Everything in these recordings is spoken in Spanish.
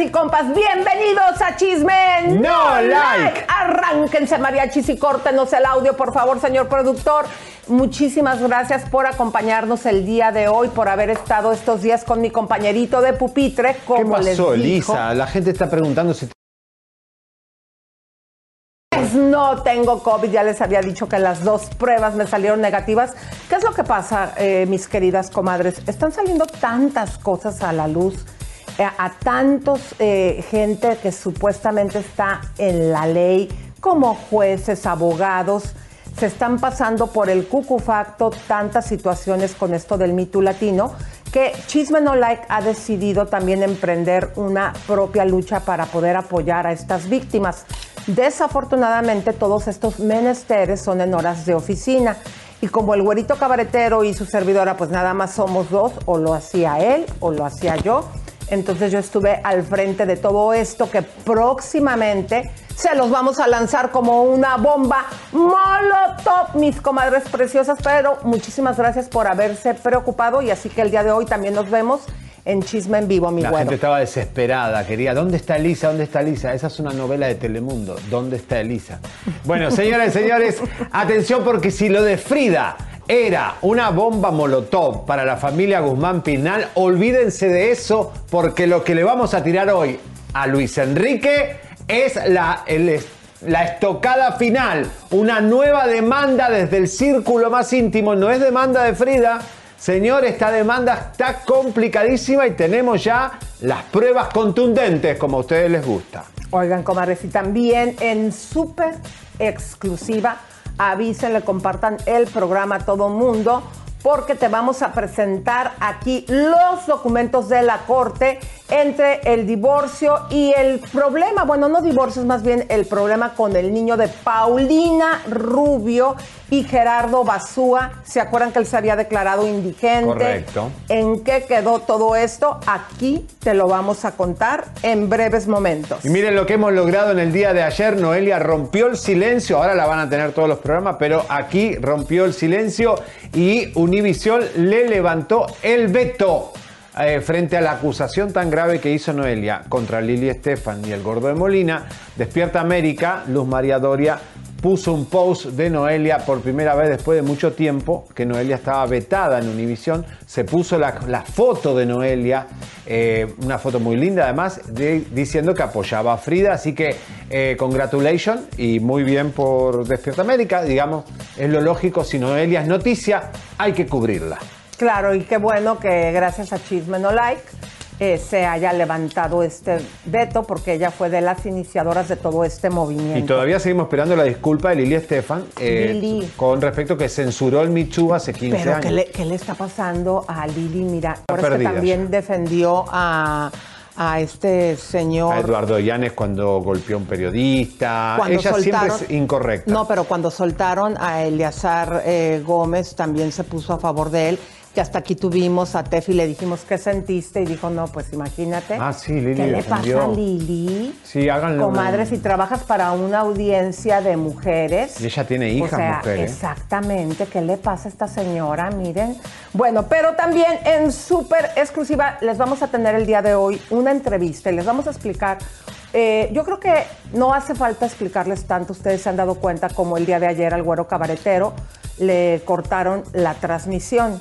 Y compas, bienvenidos a Chisme No Like. Arránquense mariachis y córtenos el audio, por favor, señor productor. Muchísimas gracias por acompañarnos el día de hoy, por haber estado estos días con mi compañerito de pupitre. Como ¿Qué pasó, les dijo, Elisa? La gente está preguntando si Pues no tengo COVID, ya les había dicho que las dos pruebas me salieron negativas. ¿Qué es lo que pasa, eh, mis queridas comadres? Están saliendo tantas cosas a la luz, eh, a tantos eh, gente que supuestamente está en la ley, como jueces, abogados, se están pasando por el cucufacto tantas situaciones con esto del mito latino que Chisme No Like ha decidido también emprender una propia lucha para poder apoyar a estas víctimas. Desafortunadamente todos estos menesteres son en horas de oficina y como el güerito cabaretero y su servidora pues nada más somos dos, o lo hacía él o lo hacía yo, entonces yo estuve al frente de todo esto que próximamente se los vamos a lanzar como una bomba molotov, mis comadres preciosas, pero muchísimas gracias por haberse preocupado y así que el día de hoy también nos vemos en Chisme en Vivo, mi la güero. gente estaba desesperada, quería, ¿dónde está Elisa? ¿Dónde está Elisa? Esa es una novela de Telemundo, ¿dónde está Elisa? Bueno, señoras y señores, atención porque si lo de Frida era una bomba molotov para la familia Guzmán Pinal, olvídense de eso porque lo que le vamos a tirar hoy a Luis Enrique es la, la estocada final, una nueva demanda desde el círculo más íntimo, no es demanda de Frida. Señor, esta demanda está complicadísima y tenemos ya las pruebas contundentes como a ustedes les gusta. Oigan, comadres, y también en súper exclusiva, avísenle, compartan el programa a todo mundo, porque te vamos a presentar aquí los documentos de la corte entre el divorcio y el problema, bueno, no divorcio, es más bien el problema con el niño de Paulina Rubio y Gerardo Basúa. ¿Se acuerdan que él se había declarado indigente? Correcto. ¿En qué quedó todo esto? Aquí te lo vamos a contar en breves momentos. Y miren lo que hemos logrado en el día de ayer. Noelia rompió el silencio. Ahora la van a tener todos los programas, pero aquí rompió el silencio y Univisión le levantó el veto. Eh, frente a la acusación tan grave que hizo Noelia contra Lili Estefan y el Gordo de Molina, Despierta América, Luz María Doria puso un post de Noelia por primera vez después de mucho tiempo, que Noelia estaba vetada en Univisión, se puso la, foto de Noelia, eh, una foto muy linda además, de- diciendo que apoyaba a Frida, así que eh, congratulations y muy bien por Despierta América, digamos, es lo lógico, si Noelia es noticia, hay que cubrirla. Claro, y qué bueno que gracias a Chisme No Like eh, se haya levantado este veto, porque ella fue de las iniciadoras de todo este movimiento. Y todavía seguimos esperando la disculpa de Lili Estefan eh, Lili. con respecto que censuró el Too hace 15 Pero años. ¿qué le, qué le está pasando a Lili? Mira, ahora es que también defendió a, a este señor. a Eduardo Llanes cuando golpeó a un periodista. Cuando Ella siempre soltaron- es incorrecta. No, pero cuando soltaron a Eleazar eh, Gómez también se puso a favor de él. Que hasta aquí tuvimos a Tefi y le dijimos qué sentiste y dijo no, pues imagínate. Ah, sí, Lili ¿Qué le pasa a Lili? Sí, háganle una- Comadre, si trabajas para una audiencia de mujeres. Y ella tiene hijas o sea, mujeres. Exactamente, ¿qué le pasa a esta señora? Miren. Bueno, pero también en súper exclusiva les vamos a tener el día de hoy una entrevista y les vamos a explicar. eh, yo creo que no hace falta explicarles tanto, ustedes se han dado cuenta como el día de ayer al güero cabaretero le cortaron la transmisión.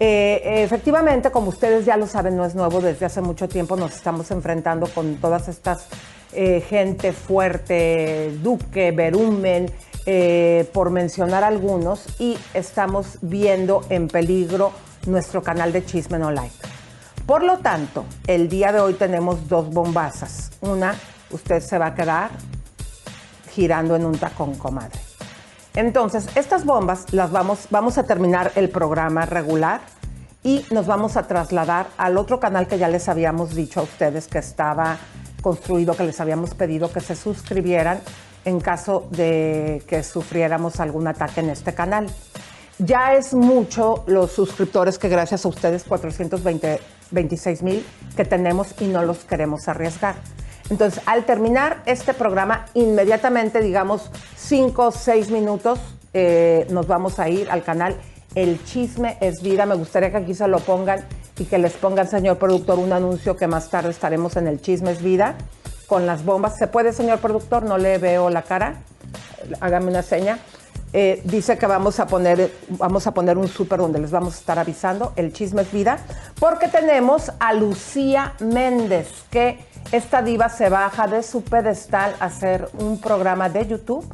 Eh, efectivamente, como ustedes ya lo saben, no es nuevo, desde hace mucho tiempo nos estamos enfrentando con todas estas eh, gente fuerte, Duque, Berumen, eh, por mencionar algunos, y estamos viendo en peligro nuestro canal de Chisme No Like. Por lo tanto, el día de hoy tenemos dos bombazas. Una, usted se va a quedar girando en un tacón, comadre. Entonces, estas bombas las vamos, vamos a terminar el programa regular y nos vamos a trasladar al otro canal que ya les habíamos dicho a ustedes que estaba construido, que les habíamos pedido que se suscribieran en caso de que sufriéramos algún ataque en este canal. Ya es mucho los suscriptores que gracias a ustedes, 426 mil que tenemos y no los queremos arriesgar. Entonces, al terminar este programa, inmediatamente, digamos, cinco o seis minutos, eh, nos vamos a ir al canal El Chisme es Vida. Me gustaría que aquí se lo pongan y que les ponga el señor productor un anuncio que más tarde estaremos en el Chismes Vida con las bombas. ¿Se puede, señor productor? No le veo la cara. Hágame una seña. Eh, dice que vamos a poner, vamos a poner un súper donde les vamos a estar avisando. El chisme es vida. Porque tenemos a Lucía Méndez, que esta diva se baja de su pedestal a hacer un programa de YouTube.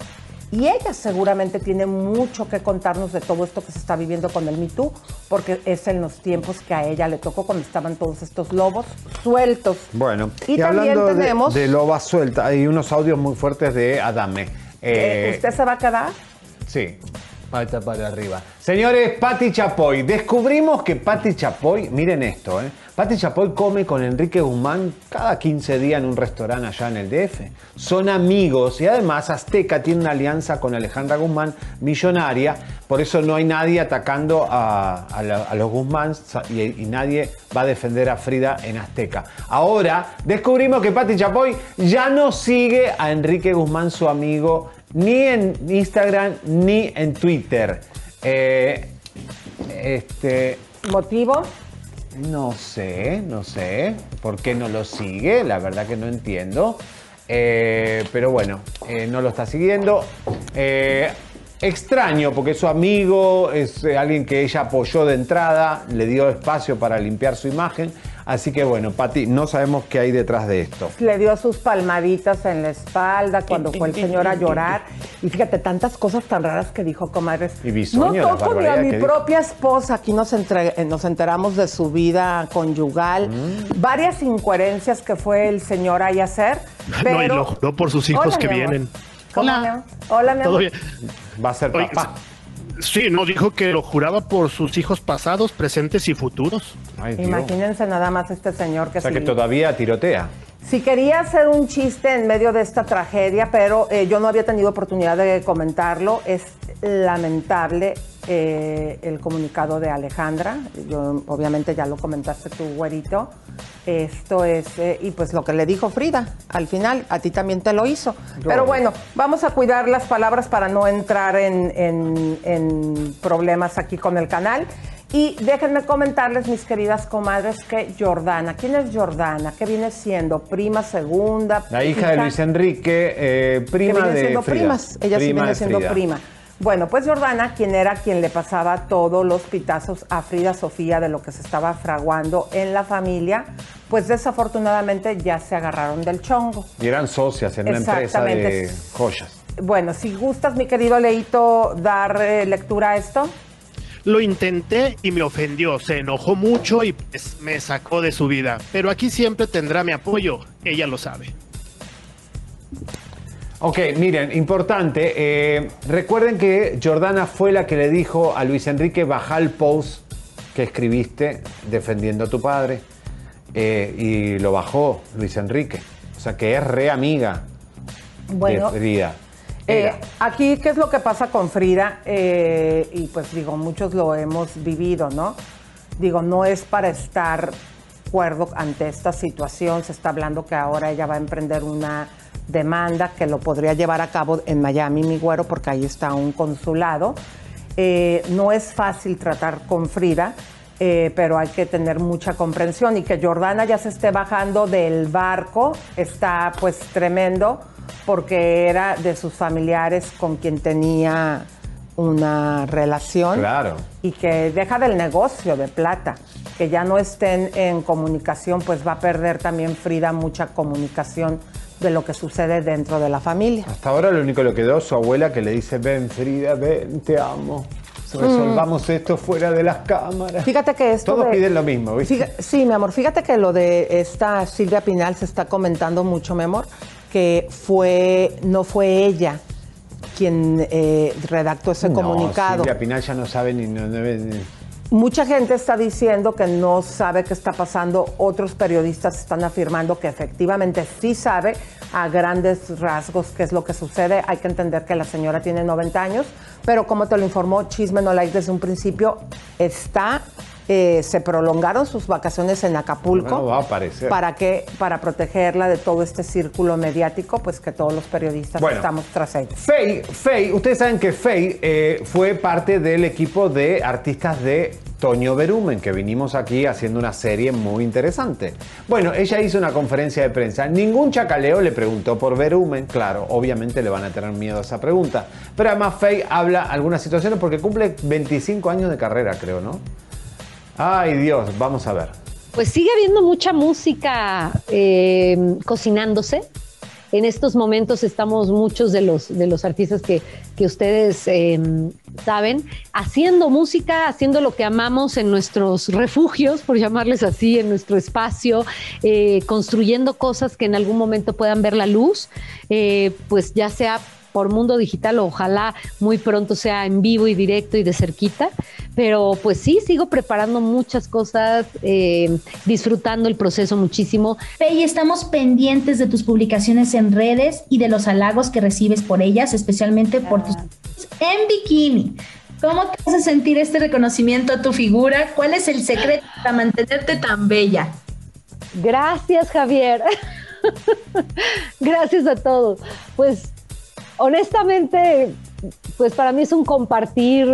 Y ella seguramente tiene mucho que contarnos de todo esto que se está viviendo con el Me Too, porque es en los tiempos que a ella le tocó cuando estaban todos estos lobos sueltos. Bueno, y, también hablando tenemos. De, de lobas sueltas, hay unos audios muy fuertes de Adame. Eh, ¿Usted se va a quedar? Sí, pata para arriba. Señores, Patti Chapoy. Descubrimos que Patti Chapoy, miren esto, ¿eh? Patti Chapoy come con Enrique Guzmán cada 15 días en un restaurante allá en el DF. Son amigos y además Azteca tiene una alianza con Alejandra Guzmán, millonaria. Por eso no hay nadie atacando a, los Guzmán y, nadie va a defender a Frida en Azteca. Ahora descubrimos que Patti Chapoy ya no sigue a Enrique Guzmán, su amigo ni en Instagram ni en Twitter. Eh, este, ¿Motivo? No sé, no sé. ¿Por qué no lo sigue? La verdad que no entiendo. Eh, pero bueno, eh, no lo está siguiendo. extraño, porque es su amigo, es alguien que ella apoyó de entrada, le dio espacio para limpiar su imagen. Así que bueno, Pati, no sabemos qué hay detrás de esto. Le dio sus palmaditas en la espalda cuando fue el señor a llorar. Y fíjate, tantas cosas tan raras que dijo, comadres. Y bisoño, no toco ni a mi propia esposa. Aquí nos, eh, nos enteramos de su vida conyugal. Mm. Varias incoherencias que fue el señor ahí a hacer. Pero... No, no, por sus hijos que vienen. Hola. Hola, mi amor. Va a ser papá. Sí, no, dijo que lo juraba por sus hijos pasados, presentes y futuros. Imagínense nada más este señor que... O sea, que todavía tirotea. Sí, quería hacer un chiste en medio de esta tragedia, pero eh, yo no había tenido oportunidad de comentarlo. Es lamentable eh, el comunicado de Alejandra. Yo, obviamente ya lo comentaste tú, güerito. Esto es, eh, y pues lo que le dijo Frida, al final, a ti también te lo hizo. Pero bueno, vamos a cuidar las palabras para no entrar en problemas aquí con el canal. Y déjenme comentarles, mis queridas comadres, que Jordana, ¿quién es Jordana? ¿Qué viene siendo? ¿Prima segunda? La hija, de Luis Enrique, eh, prima viene siendo primas. Ella sí viene siendo prima. Bueno, pues Jordana, quien era quien le pasaba todos los pitazos a Frida Sofía de lo que se estaba fraguando en la familia, pues desafortunadamente ya se agarraron del chongo. Y eran socias en una empresa de joyas. Bueno, si gustas, mi querido Leito, dar eh, lectura a esto. Lo intenté y me ofendió, se enojó mucho y pues, me sacó de su vida. Pero aquí siempre tendrá mi apoyo, ella lo sabe. Ok, miren, importante. Eh, recuerden que Jordana fue la que le dijo a Luis Enrique baja el post que escribiste defendiendo a tu padre. Eh, y lo bajó Luis Enrique. O sea que es re amiga bueno, de Frida. Eh, aquí, ¿qué es lo que pasa con Frida? Eh, y pues digo, muchos lo hemos vivido, ¿no? Digo, no es para estar cuerdo ante esta situación. Se está hablando que ahora ella va a emprender una demanda que lo podría llevar a cabo en Miami, mi güero, porque ahí está un consulado. Eh, no es fácil tratar con Frida, pero hay que tener mucha comprensión y que Jordana ya se esté bajando del barco está pues tremendo porque era de sus familiares con quien tenía una relación. Claro. Y que deja del negocio de plata, que ya no estén en comunicación, pues va a perder también Frida mucha comunicación de lo que sucede dentro de la familia. Hasta ahora lo único que le quedó su abuela que le dice, ven Frida, ven, te amo. Resolvamos mm. esto fuera de las cámaras. Fíjate que esto. Todos piden lo mismo, ¿viste? sí, mi amor. Fíjate que lo de esta Silvia Pinal se está comentando mucho, mi amor que fue, no fue ella quien eh, redactó ese comunicado. Silvia Pinal ya no sabe ni, no Mucha gente está diciendo que no sabe qué está pasando. Otros periodistas están afirmando que efectivamente sí sabe a grandes rasgos qué es lo que sucede. Hay que entender que la señora tiene 90 años, pero como te lo informó Chisme No Like desde un principio, está eh, se prolongaron sus vacaciones en Acapulco. va a aparecer. ¿Para que Para protegerla de todo este círculo mediático, pues que todos los periodistas estamos tras ella. Faye, Faye, ustedes saben que Faye eh, fue parte del equipo de artistas de Toño Berumen, que vinimos aquí haciendo una serie muy interesante. Bueno, ella hizo una conferencia de prensa. Ningún chacaleo le preguntó por Berumen. Claro, obviamente le van a tener miedo a esa pregunta. Pero además Faye habla algunas situaciones porque cumple 25 años de carrera, creo, ¿no? Ay Dios, vamos a ver. Pues sigue habiendo mucha música eh, cocinándose en estos momentos estamos muchos de los, de los artistas que, ustedes em, saben, haciendo música, haciendo lo que amamos en nuestros refugios, por llamarles así, en nuestro espacio, eh, construyendo cosas que en algún momento puedan ver la luz, eh, pues ya sea por mundo digital, ojalá muy pronto sea en vivo y directo y de cerquita. Pero pues sí, sigo preparando muchas cosas, eh, disfrutando el proceso muchísimo. Pei, estamos pendientes de tus publicaciones en redes y de los halagos que recibes por ellas, especialmente por tus en bikini. ¿Cómo te hace sentir este reconocimiento a tu figura? ¿Cuál es el secreto para mantenerte tan bella? Gracias, Javier. Gracias a todos. Pues honestamente, pues para mí es un compartir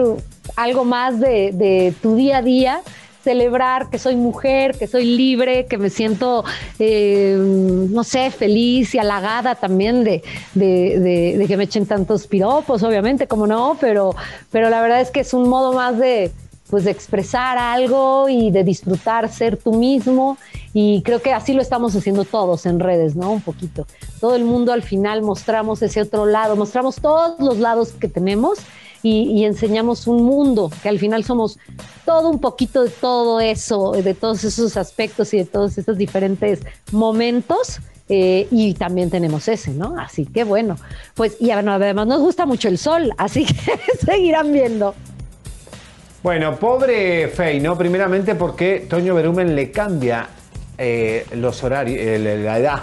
algo más de, tu día a día celebrar que soy mujer, que soy libre, que me siento, eh, no sé, feliz y halagada también de, que me echen tantos piropos, obviamente, como no, pero, pero la verdad es que es un modo más de, pues de expresar algo y de disfrutar ser tú mismo y creo que así lo estamos haciendo todos en redes, ¿no? Un poquito. Todo el mundo al final mostramos ese otro lado, mostramos todos los lados que tenemos y, enseñamos un mundo, que al final somos todo un poquito de todo eso, de todos esos aspectos y de todos esos diferentes momentos. Eh, y también tenemos ese, ¿no? Así que bueno, pues y además nos gusta mucho el sol, así que seguirán viendo. Bueno, pobre Fey, ¿no? Primeramente porque Toño Berumen le cambia eh, los horarios, eh, la edad.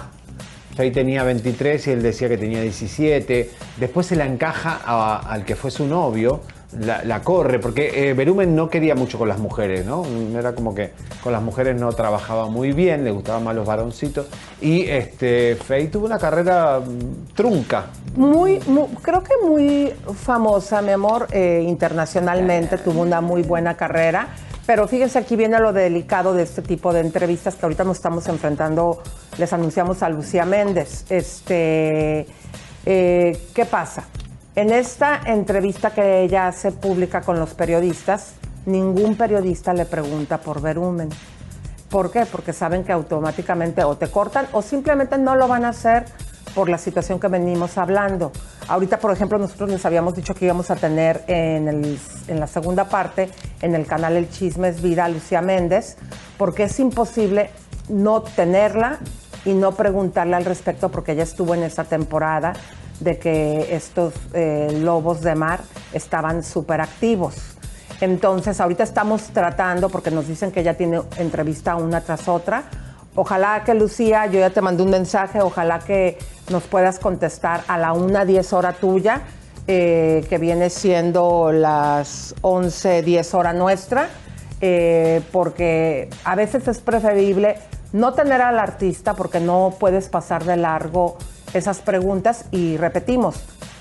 Fey tenía 23 y él decía que tenía 17. Después se la encaja al que fue su novio la, corre, porque eh, Berumen no quería mucho con las mujeres, ¿no? Era como que con las mujeres no trabajaba muy bien, le gustaban más los varoncitos. Y este, Faye tuvo una carrera mm, trunca. Muy, creo que muy famosa, mi amor, eh, internacionalmente, tuvo una muy buena carrera. Pero fíjense, aquí viene lo delicado de este tipo de entrevistas que ahorita nos estamos enfrentando. Les anunciamos a Lucía Méndez. Este, eh, ¿Qué pasa? En esta entrevista que ella hace pública con los periodistas, ningún periodista le pregunta por Verumen. ¿Por qué? Porque saben que automáticamente o te cortan o simplemente no lo van a hacer por la situación que venimos hablando. Ahorita, por ejemplo, nosotros les habíamos dicho que íbamos a tener en, la segunda parte, en el canal El Chisme es Vida, Lucía Méndez, porque es imposible no tenerla y no preguntarle al respecto porque ella estuvo en esa temporada de que estos eh, lobos de mar estaban súper activos. Entonces, ahorita estamos tratando, porque nos dicen que ya tiene entrevista una tras otra. Ojalá que Lucía, yo ya te mandé un mensaje, ojalá que nos puedas contestar a la 1.10 hora tuya, eh, que viene siendo las 11.10 hora nuestra, eh, porque a veces es preferible no tener al artista porque no puedes pasar de largo esas preguntas y repetimos,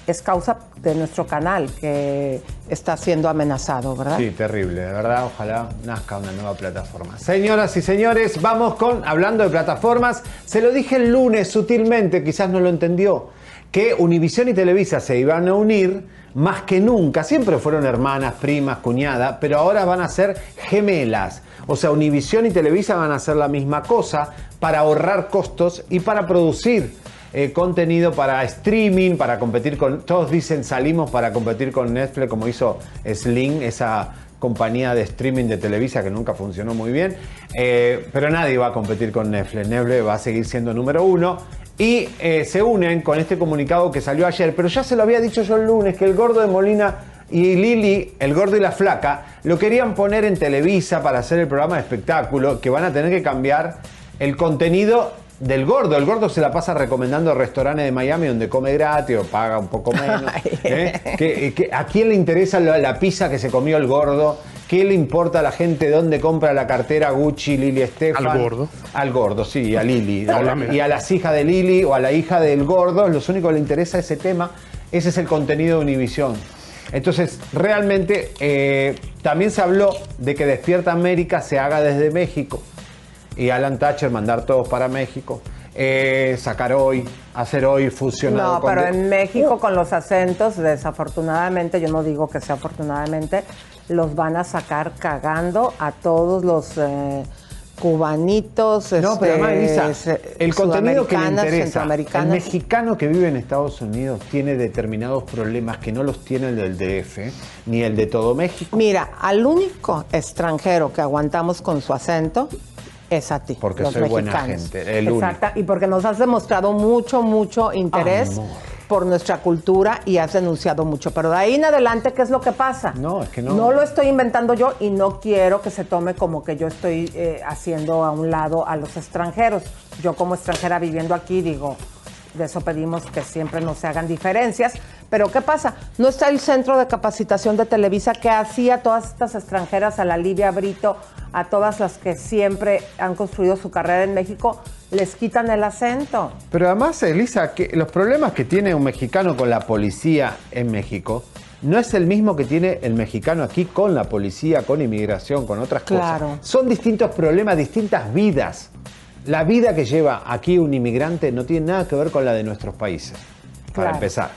es causa de nuestro canal que está siendo amenazado, ¿verdad? Sí, terrible, de verdad, ojalá nazca una nueva plataforma. Señoras y señores, vamos con, hablando de plataformas, se lo dije el lunes sutilmente, quizás no lo entendió, que Univisión y Televisa se iban a unir más que nunca, siempre fueron hermanas, primas, cuñadas, pero ahora van a ser gemelas. O sea, Univisión y Televisa van a hacer la misma cosa para ahorrar costos y para producir eh, contenido para streaming, para competir con, todos dicen salimos para competir con Netflix como hizo Sling, esa compañía de streaming de Televisa que nunca funcionó muy bien, eh, pero nadie va a competir con Netflix, Netflix va a seguir siendo número uno. Y eh, se unen con este comunicado que salió ayer, pero ya se lo había dicho yo el lunes que el gordo de Molina y Lili, el gordo y la flaca, lo querían poner en Televisa para hacer el programa de espectáculo, que van a tener que cambiar el contenido del gordo. El gordo se la pasa recomendando restaurantes de Miami donde come gratis o paga un poco menos. ¿eh? a quién le interesa la, pizza que se comió el gordo? ¿Qué le importa a la gente dónde compra la cartera Gucci, Lili Estefan? Al gordo. Al gordo, sí, a Lili. y a las hijas de Lili o a la hija del gordo, lo único que le interesa ese tema. Ese es el contenido de Univisión. Entonces, realmente eh, también se habló de que Despierta América se haga desde México y Alan Thatcher mandar todos para México. eh, sacar hoy, hacer hoy fusionado No, con pero en México con los acentos, desafortunadamente, yo no digo que sea afortunadamente, los van a sacar cagando a todos los eh, cubanitos. No, pero este, se- el contenido que le interesa. El mexicano que vive en Estados Unidos tiene determinados problemas que no los tiene el del DF ni el de todo México. Mira, al único extranjero que aguantamos con su acento es a ti. Porque los soy buena mexicanos. gente, el único. Exacto, y porque nos has demostrado mucho, mucho interés Amor. por nuestra cultura y has denunciado mucho. Pero de ahí en adelante, ¿qué es lo que pasa? No, es que no. No lo estoy inventando yo y no quiero que se tome como que yo estoy eh, haciendo a un lado a los extranjeros. Yo como extranjera viviendo aquí digo, de eso pedimos que siempre no se hagan diferencias. Pero ¿qué pasa? No está el centro de capacitación de Televisa que hacía a todas estas extranjeras, a la Livia Brito, a todas las que siempre han construido su carrera en México, les quitan el acento. Pero además, Elisa, que los problemas que tiene un mexicano con la policía en México no es el mismo que tiene el mexicano aquí con la policía, con inmigración, con otras Claro. cosas. Son distintos problemas, distintas vidas. La vida que lleva aquí un inmigrante no tiene nada que ver con la de nuestros países, para Claro. empezar.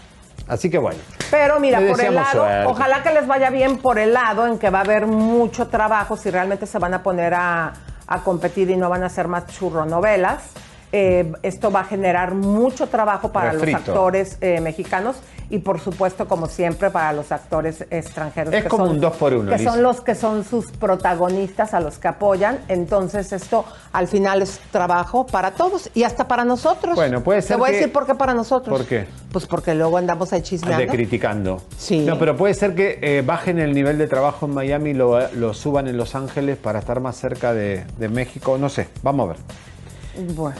Así que bueno. Pero mira, por el lado, suerte. ojalá que les vaya bien por el lado en que va a haber mucho trabajo si realmente se van a poner a, a competir y no van a hacer más churronovelas. Eh, esto va a generar mucho trabajo para Refrito. los actores eh, mexicanos y por supuesto, como siempre, para los actores extranjeros. Es como un dos por uno, Que Lisa. son los que son sus protagonistas, a los que apoyan. Entonces esto al final es trabajo para todos y hasta para nosotros. Bueno, puede ser Te voy que- a decir por qué para nosotros. ¿Por qué? Pues porque luego andamos ahí chismeando. De criticando. Sí. No, pero puede ser que eh, bajen el nivel de trabajo en Miami y lo, lo suban en Los Ángeles para estar más cerca de, de México. No sé, vamos a ver. Bueno,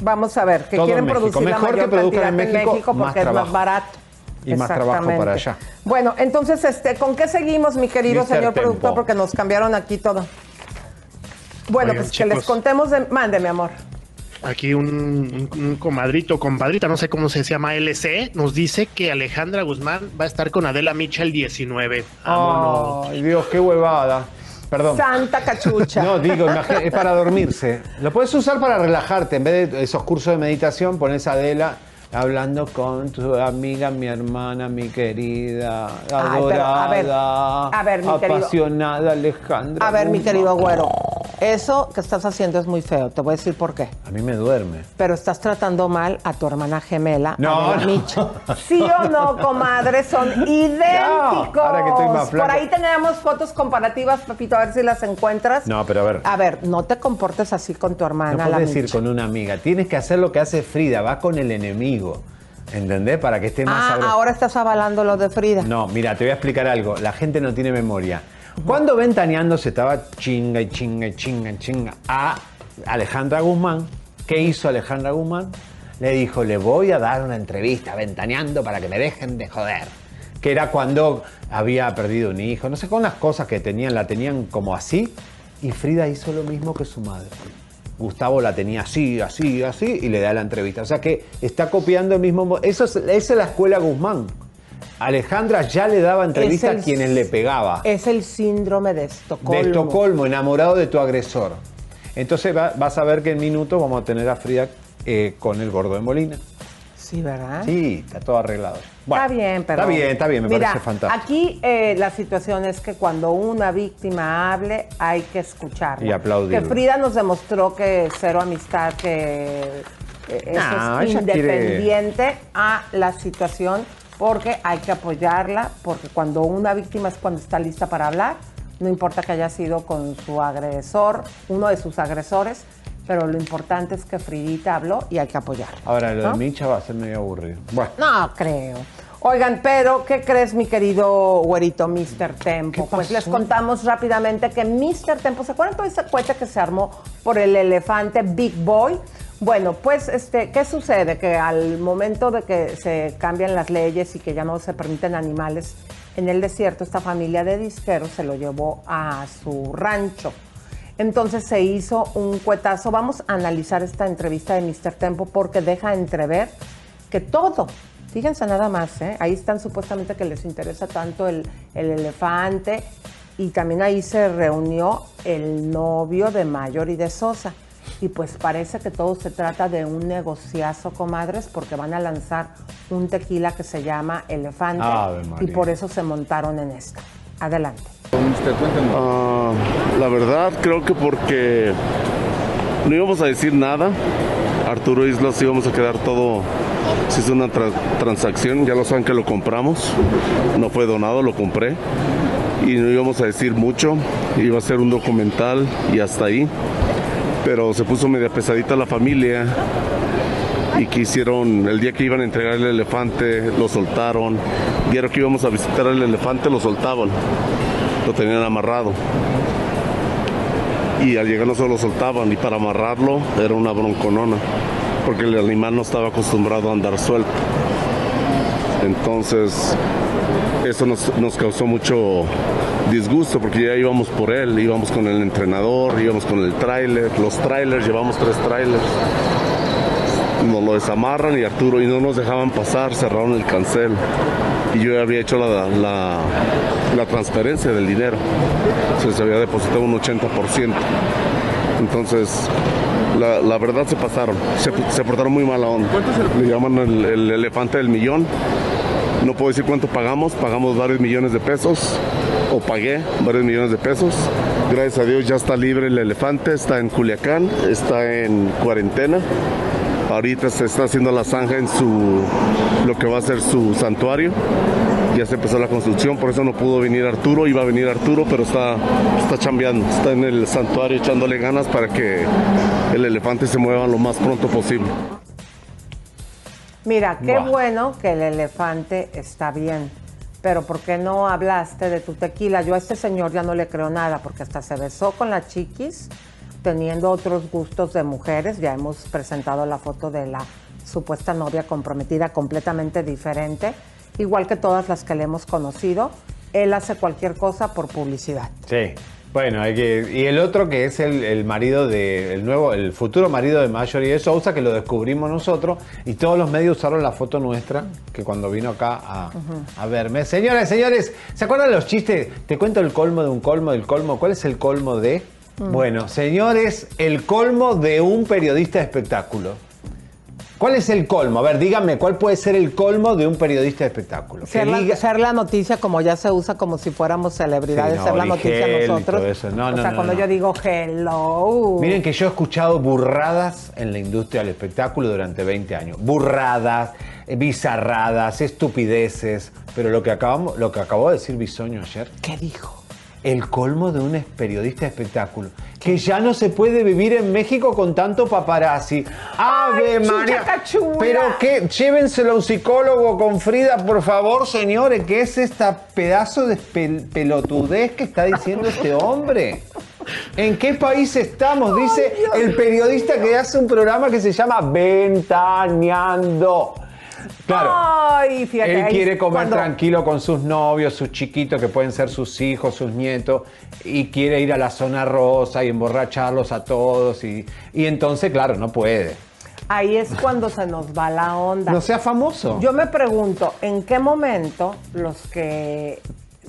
vamos a ver, que Todo quieren producir la Mejor que mayor produzcan cantidad en México, más porque es trabajo. más barato. Y más trabajo para allá. Bueno, entonces, este, ¿con qué seguimos, mi querido señor Tempo. productor? Porque nos cambiaron aquí todo. Bueno, Oigan, pues que les contemos de... Mande, mi amor. Aquí un, un- un comadrito, compadrita, no sé cómo se llama, LC, nos dice que Alejandra Guzmán va a estar con Adela Micha el 19. Vámonos. Ay, Dios, qué huevada. Perdón. Santa cachucha. No, digo, es para dormirse. Lo puedes usar para relajarte. En vez de esos cursos de meditación, pones a Adela hablando con tu amiga, mi hermana, mi querida, Ay, pero, a ver, adorada, a ver, mi querido- apasionada Alejandra. A ver, mi querido güero, eso que estás haciendo es muy feo. Te voy a decir por qué. A mí me duerme. Pero estás tratando mal a tu hermana gemela, No, Adela no. Micha. ¿Sí o no, comadre? Son idénticos. No, ahora que estoy más flaco. Por ahí tenemos fotos comparativas, Pepito, a ver si las encuentras. No, pero a ver. A ver, no te comportes así con tu hermana, No la puedes ir Micha. con una amiga. Tienes que hacer lo que hace Frida. Va con el enemigo. ¿Entendés? Para que esté más Ah, sabroso. ahora estás avalando lo de Frida. No, mira, te voy a explicar algo. La gente no tiene memoria. Cuando Ventaneando se estaba chinga y chinga y chinga y chinga a Alejandra Guzmán, ¿qué hizo Alejandra Guzmán? Le dijo, le voy a dar una entrevista a Ventaneando para que me dejen de joder. Que era cuando había perdido un hijo. No sé, con las cosas que tenían, la tenían como así. Y Frida hizo lo mismo que su madre. Gustavo la tenía así, así, así, y le da la entrevista. O sea que está copiando el mismo... mo- Eso es, esa es la escuela Guzmán. Alejandra ya le daba entrevista el- a quienes le pegaba. Es el síndrome de Estocolmo. De Estocolmo, enamorado de tu agresor. Entonces va- vas a ver que en minutos vamos a tener a Frida eh, con el gordo de Molina. Sí, ¿verdad? Sí, está todo arreglado. Bueno, está bien, pero. Está bien, está bien, me Mira, parece fantástico. Aquí eh, la situación es que cuando una víctima hable, hay que escucharla. Y aplaudirlo. Que Frida nos demostró que cero amistad, que eh, eso es quiere- independiente a la situación, porque hay que apoyarla, porque cuando una víctima es cuando está lista para hablar, no importa que haya sido con su agresor, uno de sus agresores, pero lo importante es que Fridita habló y hay que apoyarla. Ahora, lo ¿no? de Micha va a ser medio aburrido. Bueno, No creo. Oigan, pero ¿qué crees, mi querido güerito Mr. Tempo? ¿Qué Pues les contamos rápidamente que Mr. Tempo, ¿se acuerdan todo ese cohete que se armó por el elefante Big Boy? Bueno, pues, este, ¿qué sucede? Que al momento de que se cambian las leyes y que ya no se permiten animales en el desierto, esta familia de disqueros se lo llevó a su rancho. Entonces se hizo un cuetazo. Vamos a analizar esta entrevista de Mr. Tempo porque deja entrever que todo, Fíjense nada más, ¿eh? ahí están supuestamente que les interesa tanto el, el elefante y también ahí se reunió el novio de Mayor y de Sosa. Y pues parece que todo se trata de un negociazo, comadres, porque van a lanzar un tequila que se llama Elefante y por eso se montaron en esta. Adelante. Ah, la verdad, creo que porque no íbamos a decir nada. Arturo Islas íbamos a quedar todo. Se hizo una tra- transacción, ya lo saben que lo compramos. No fue donado, lo compré. Y no íbamos a decir mucho. Iba a ser un documental y hasta ahí. Pero se puso media pesadita la familia. Y quisieron, el día que iban a entregar el elefante, lo soltaron. Vieron que íbamos a visitar el elefante, lo soltaban lo tenían amarrado. Y al llegar no se lo soltaban y para amarrarlo era una bronconona, porque el animal no estaba acostumbrado a andar suelto. Entonces, eso nos, causó mucho disgusto porque ya íbamos por él, íbamos con el entrenador, íbamos con el tráiler, los trailers, llevamos tres trailers. Nos lo desamarran y Arturo y no nos dejaban pasar, cerraron el cancel. Y yo había hecho la, la transferencia del dinero. Se se había depositado un 80%. Entonces, la, la verdad se pasaron, se, se portaron muy mala onda. Le llaman el, el elefante del millón. No puedo decir cuánto pagamos, pagamos varios millones de pesos, o pagué varios millones de pesos. Gracias a Dios ya está libre el elefante, está en Culiacán, está en cuarentena. Ahorita se está haciendo la zanja en su, lo que va a ser su santuario. Ya se empezó la construcción, por eso no pudo venir Arturo, iba a venir Arturo, pero está, está chambeando, está en el santuario echándole ganas para que el elefante se mueva lo más pronto posible. Mira, qué Buah. bueno que el elefante está bien. Pero ¿por qué no hablaste de tu tequila? Yo a este señor ya no le creo nada, porque hasta se besó con la chiquis, teniendo otros gustos de mujeres. Ya hemos presentado la foto de la supuesta novia comprometida completamente diferente, igual que todas las que le hemos conocido. Él hace cualquier cosa por publicidad. Sí. Bueno, hay que, y el otro que es el, el marido de, el nuevo, el futuro marido de Marjorie de Sousa, que lo descubrimos nosotros, y todos los medios usaron la foto nuestra, que cuando vino acá a, a verme. Señoras, señores, ¿se acuerdan los chistes? Te cuento el colmo de un colmo del colmo. ¿Cuál es el colmo de? Bueno, señores, el colmo de un periodista de espectáculo. ¿Cuál es el colmo? A ver, díganme, ¿cuál puede ser el colmo de un periodista de espectáculo? Ser la, diga- ser la noticia como ya se usa como si fuéramos celebridades, Sí, no, ser la noticia nosotros. eso. No, o no, sea, cuando yo digo hello. Miren que yo he escuchado burradas en la industria del espectáculo durante 20 años. Burradas, eh, bizarradas, estupideces. Pero lo que, acabamos, lo que acabó de decir Bisoño ayer, ¿Qué dijo? el colmo de un periodista de espectáculo. Que ya no se puede vivir en México con tanto paparazzi. ¡Ave Ay, María! Pero que llévenselo a un psicólogo con Frida, por favor, señores. ¿Qué es esta pedazo de pel- pelotudez que está diciendo este hombre? ¿En qué país estamos? Dice el periodista que hace un programa que se llama Ventaneando. Claro. Ay, fíjate. Él quiere comer cuando- tranquilo con sus novios, sus chiquitos, que pueden ser sus hijos, sus nietos, y quiere ir a la zona rosa y emborracharlos a todos. Y, y entonces, claro, no puede. Ahí es cuando se nos va la onda. No sea famoso. Yo me pregunto, ¿en qué momento los que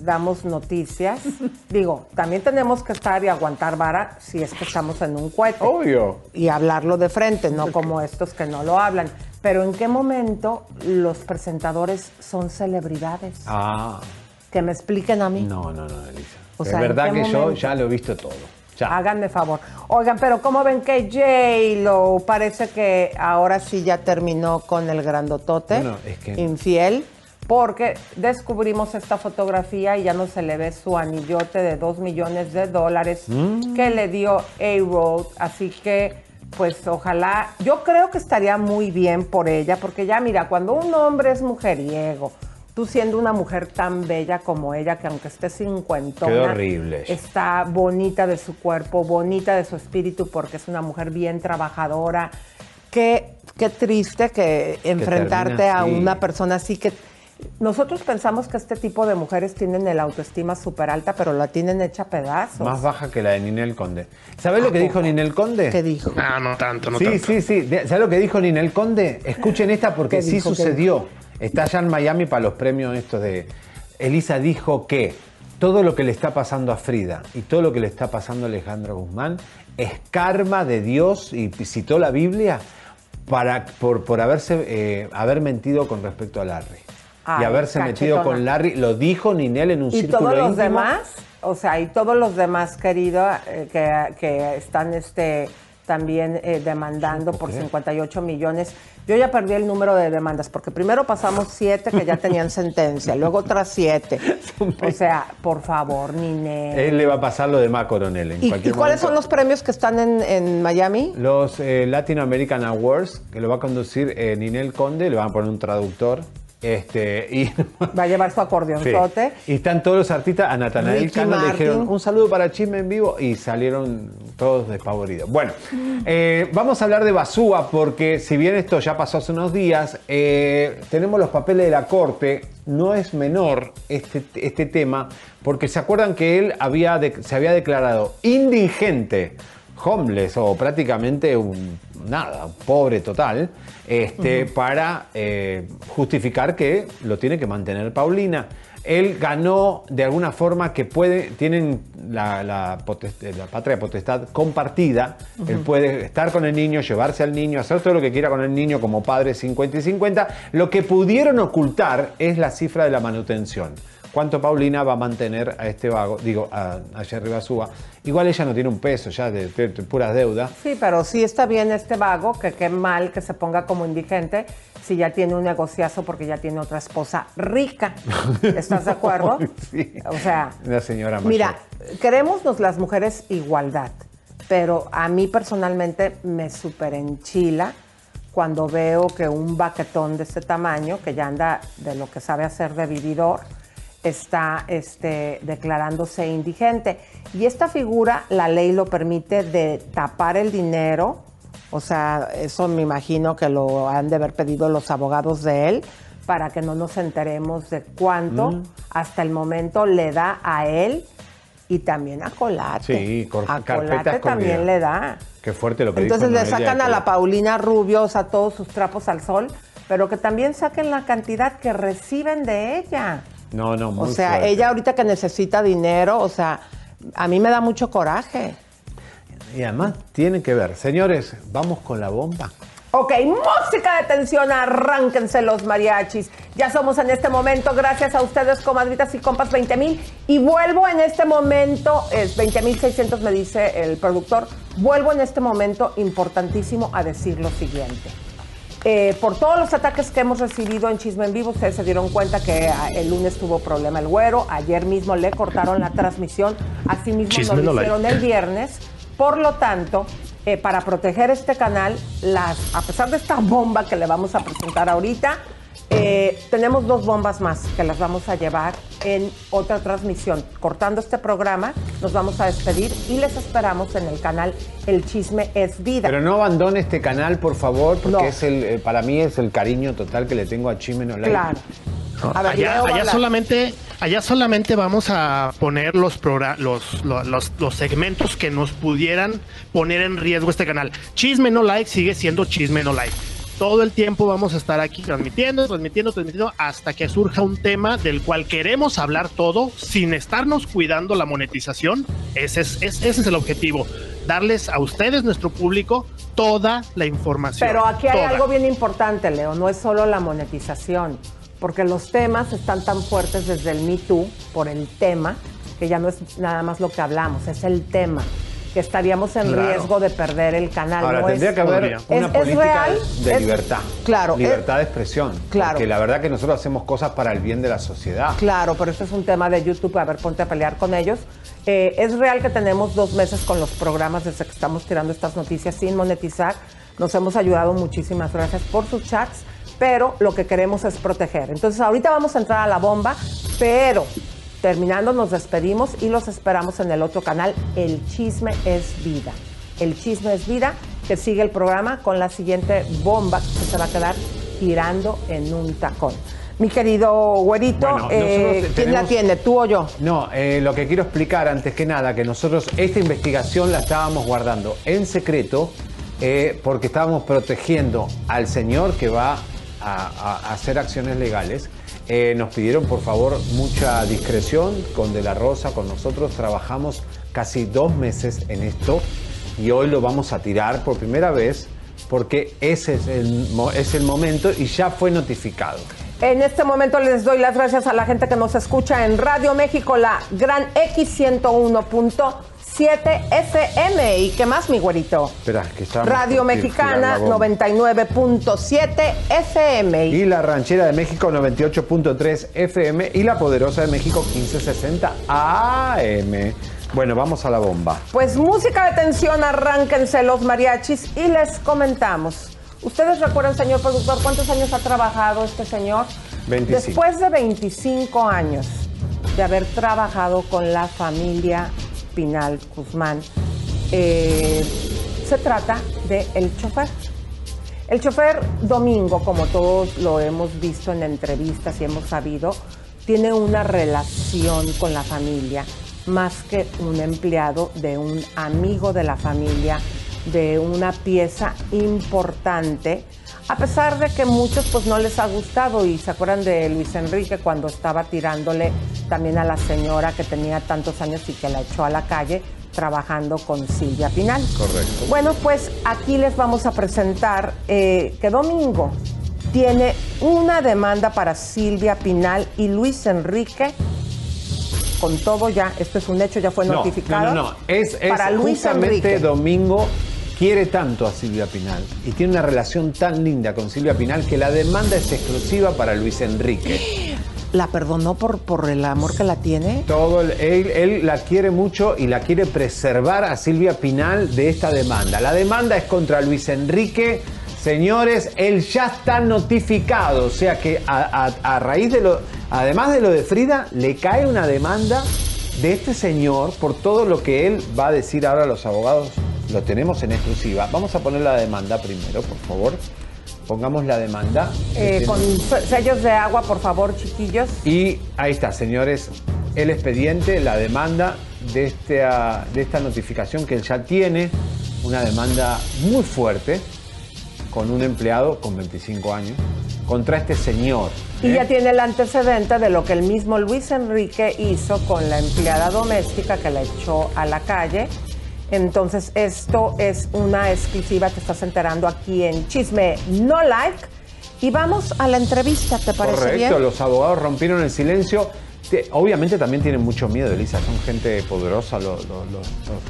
damos noticias, digo, también tenemos que estar y aguantar vara si es que estamos en un cohete? Obvio. Y hablarlo de frente, no como estos que no lo hablan. Pero ¿en qué momento los presentadores son celebridades? Ah, Que me expliquen a mí. no, no, no, Elisa. O es sea, ¿en verdad que yo ya lo he visto todo. Ya. Háganme favor. Oigan, pero ¿cómo ven que J-Lo parece que ahora sí ya terminó con el grandotote? Bueno, es que- Infiel. Porque descubrimos esta fotografía y ya no se le ve su anillote de 2 millones de dólares Mm. que le dio A-Road. Así que, pues ojalá, yo creo que estaría muy bien por ella, porque ya mira, cuando un hombre es mujeriego, tú siendo una mujer tan bella como ella, que aunque esté cincuentona, Qué horrible. está bonita de su cuerpo, bonita de su espíritu, porque es una mujer bien trabajadora. Qué, qué triste que enfrentarte a una persona así que nosotros pensamos que este tipo de mujeres tienen el autoestima súper alta, pero la tienen hecha pedazos. Más baja que la de Ninel Conde. ¿Sabes lo que dijo Ninel Conde? ¿Qué dijo? Ah, no tanto, no sí, tanto. sí, sí. De- ¿Sabes lo que dijo Ninel Conde? Escuchen esta porque ¿Qué sí sucedió. Está allá en Miami para los premios estos de... Elisa dijo que todo lo que le está pasando a Frida y todo lo que le está pasando a Alejandra Guzmán es karma de Dios y citó la Biblia para, por, por haberse, eh, haber mentido con respecto a Larry. Ay, y haberse metido cachetona. con Larry, lo dijo Ninel en un Y círculo todos los íntimo. demás, o sea, y todos los demás, querido, eh, que, que están este, también eh, demandando por 58 millones. Yo ya perdí el número de demandas, porque primero pasamos siete que ya tenían sentencia, luego otras siete. O sea, por favor, Ninel. Él le va a pasar lo de Ma Coronel en ¿Y, cualquier y cuáles son los premios que están en, en Miami? Los eh, Latin American Awards, que lo va a conducir eh, Ninel Conde, le van a poner un traductor. Este, y, Va a llevar su Sí. acordeonzote. Y están todos los artistas. A Natanael Cano le dijeron un saludo para Chisme en vivo y salieron todos despavoridos. Bueno, eh, vamos a hablar de Basúa porque si bien esto ya pasó hace unos días, eh, tenemos los papeles de la corte. No es menor este, este tema porque se acuerdan que él había de- se había declarado indigente, homeless o prácticamente un nada, pobre total, este, para eh, justificar que lo tiene que mantener Paulina. Él ganó de alguna forma que puede, tienen la, la la patria potestad compartida. Él puede estar con el niño, llevarse al niño, hacer todo lo que quiera con el niño como padre 50 y 50. Lo que pudieron ocultar es la cifra de la manutención. ¿Cuánto Paulina va a mantener a este vago? Digo, a, a Jerry Basúa. Igual ella no tiene un peso ya de, de- de puras deudas. Sí, pero sí está bien este vago, que qué mal que se ponga como indigente si ya tiene un negociazo porque ya tiene otra esposa rica. ¿Estás de acuerdo? Sí. O sea, Una señora mayor. mira, queremos las mujeres igualdad, pero a mí personalmente me super enchila cuando veo que un baquetón de este tamaño, que ya anda de lo que sabe hacer de vividor, está este, declarándose indigente. Y esta figura, la ley lo permite de tapar el dinero, o sea, eso me imagino que lo han de haber pedido los abogados de él, para que no nos enteremos de cuánto Mm. hasta el momento le da a él y también a Colate. Sí, a Colate también le da. Qué fuerte lo que Entonces dijo le sacan a la. Paulina Rubio, o sea, todos sus trapos al sol, pero que también saquen la cantidad que reciben de ella. No, no, O muy sea, fuerte. ella ahorita que necesita dinero, o sea, a mí me da mucho coraje. Y además tiene que ver. Señores, vamos con la bomba. Ok, música de tensión, arránquense los mariachis. Ya somos en este momento, gracias a ustedes, comadritas y compas, 20 mil. Y vuelvo en este momento, es 20 mil 600 me dice el productor, vuelvo en este momento importantísimo a decir lo siguiente. Eh, por todos los ataques que hemos recibido en Chisme en Vivo, ustedes se dieron cuenta que ah, el lunes tuvo problema el güero, ayer mismo le cortaron la transmisión, así mismo Chisme lo no like. hicieron el viernes. Por lo tanto, eh, para proteger este canal, las, a pesar de esta bomba que le vamos a presentar ahorita, eh, tenemos dos bombas más que las vamos a llevar en otra transmisión. Cortando este programa, nos vamos a despedir y les esperamos en el canal El Chisme es Vida. Pero no abandone este canal, por favor, porque No. es el, eh, para mí es el cariño total que le tengo a Chime No. A ver, allá, solamente, allá solamente vamos a poner los, los, lo- los, los segmentos que nos pudieran poner en riesgo este canal. Chisme no like sigue siendo chisme no like. Todo el tiempo vamos a estar aquí transmitiendo, transmitiendo, transmitiendo hasta que surja un tema del cual queremos hablar todo sin estarnos cuidando la monetización. Ese es, es- ese es el objetivo. Darles a ustedes, nuestro público, toda la información. Pero aquí hay Toda. algo bien importante, Leo, no es solo la monetización, porque los temas están tan fuertes desde el Me Too por el tema, que ya no es nada más lo que hablamos, es el tema, que estaríamos en Claro. riesgo de perder el canal. Ahora, no tendría es- que haber Podría. una Es- política real, de es- libertad. claro, Libertad de expresión. Claro. Porque la verdad que nosotros hacemos cosas para el bien de la sociedad. Claro, pero este es un tema de YouTube, a ver, ponte a pelear con ellos. Eh, es real que tenemos dos meses con los programas desde que estamos tirando estas noticias sin monetizar. Nos hemos ayudado, muchísimas gracias por sus chats, pero lo que queremos es proteger. Entonces, ahorita vamos a entrar a la bomba, pero terminando nos despedimos y los esperamos en el otro canal, El Chisme es Vida. El Chisme es Vida, que sigue el programa con la siguiente bomba que se va a quedar tirando en un tacón. Mi querido güerito, Bueno, eh, ¿quién la tiene, tú o yo? No, eh, lo que quiero explicar antes que nada, que nosotros esta investigación la estábamos guardando en secreto eh, porque estábamos protegiendo al señor que va a, hacer acciones legales. Eh, nos pidieron por favor mucha discreción con De la Rosa, con nosotros trabajamos casi dos meses en esto y hoy lo vamos a tirar por primera vez porque ese es el, es el momento y ya fue notificado. En este momento les doy las gracias a la gente que nos escucha en Radio México, la Gran X101.7 FM. ¿Y qué más, mi güerito? Espera, que. Radio Mexicana 99.7 FM. Y la Ranchera de México 98.3 FM y la Poderosa de México 1560 AM. Bueno, vamos a la bomba. Pues música de tensión, arránquense los mariachis y les comentamos. ¿Ustedes recuerdan, señor productor, cuántos años ha trabajado este señor? 25. Después de 25 años de haber trabajado con la familia Pinal Guzmán, eh, se trata de El Chofer. El chofer Domingo, como todos lo hemos visto en entrevistas y hemos sabido, tiene una relación con la familia más que un empleado de un amigo de la familia de una pieza importante, a pesar de que muchos pues no les ha gustado y se acuerdan de Luis Enrique cuando estaba tirándole también a la señora que tenía tantos años y que la echó a la calle trabajando con Silvia Pinal. Correcto. Bueno, pues aquí les vamos a presentar eh, que Domingo tiene una demanda para Silvia Pinal y Luis Enrique con todo ya, esto es un hecho, ya fue notificado. No, no, no, es, para Luis justamente Domingo quiere tanto a Silvia Pinal y tiene una relación tan linda con Silvia Pinal que la demanda es exclusiva para Luis Enrique. ¿La perdonó por, por el amor que la tiene? Todo, él, él la quiere mucho y la quiere preservar a Silvia Pinal de esta demanda. La demanda es contra Luis Enrique. Señores, él ya está notificado, o sea que a, raíz de lo, además de lo de Frida, le cae una demanda de este señor por todo lo que él va a decir ahora a los abogados lo tenemos en exclusiva. Vamos a poner la demanda primero, por favor. Pongamos la demanda. Eh, con sellos de agua, por favor, chiquillos. Y ahí está, señores, el expediente, la demanda de esta, de esta notificación que él ya tiene, una demanda muy fuerte con un empleado con 25 años contra este señor. Y ya ¿eh? tiene el antecedente de lo que el mismo Luis Enrique hizo con la empleada doméstica que la echó a la calle entonces, esto es una exclusiva, te estás enterando aquí en Chisme No Like. Y vamos a la entrevista, ¿te parece Correcto, los abogados rompieron el silencio. Obviamente también tienen mucho miedo, Elisa, son gente poderosa los,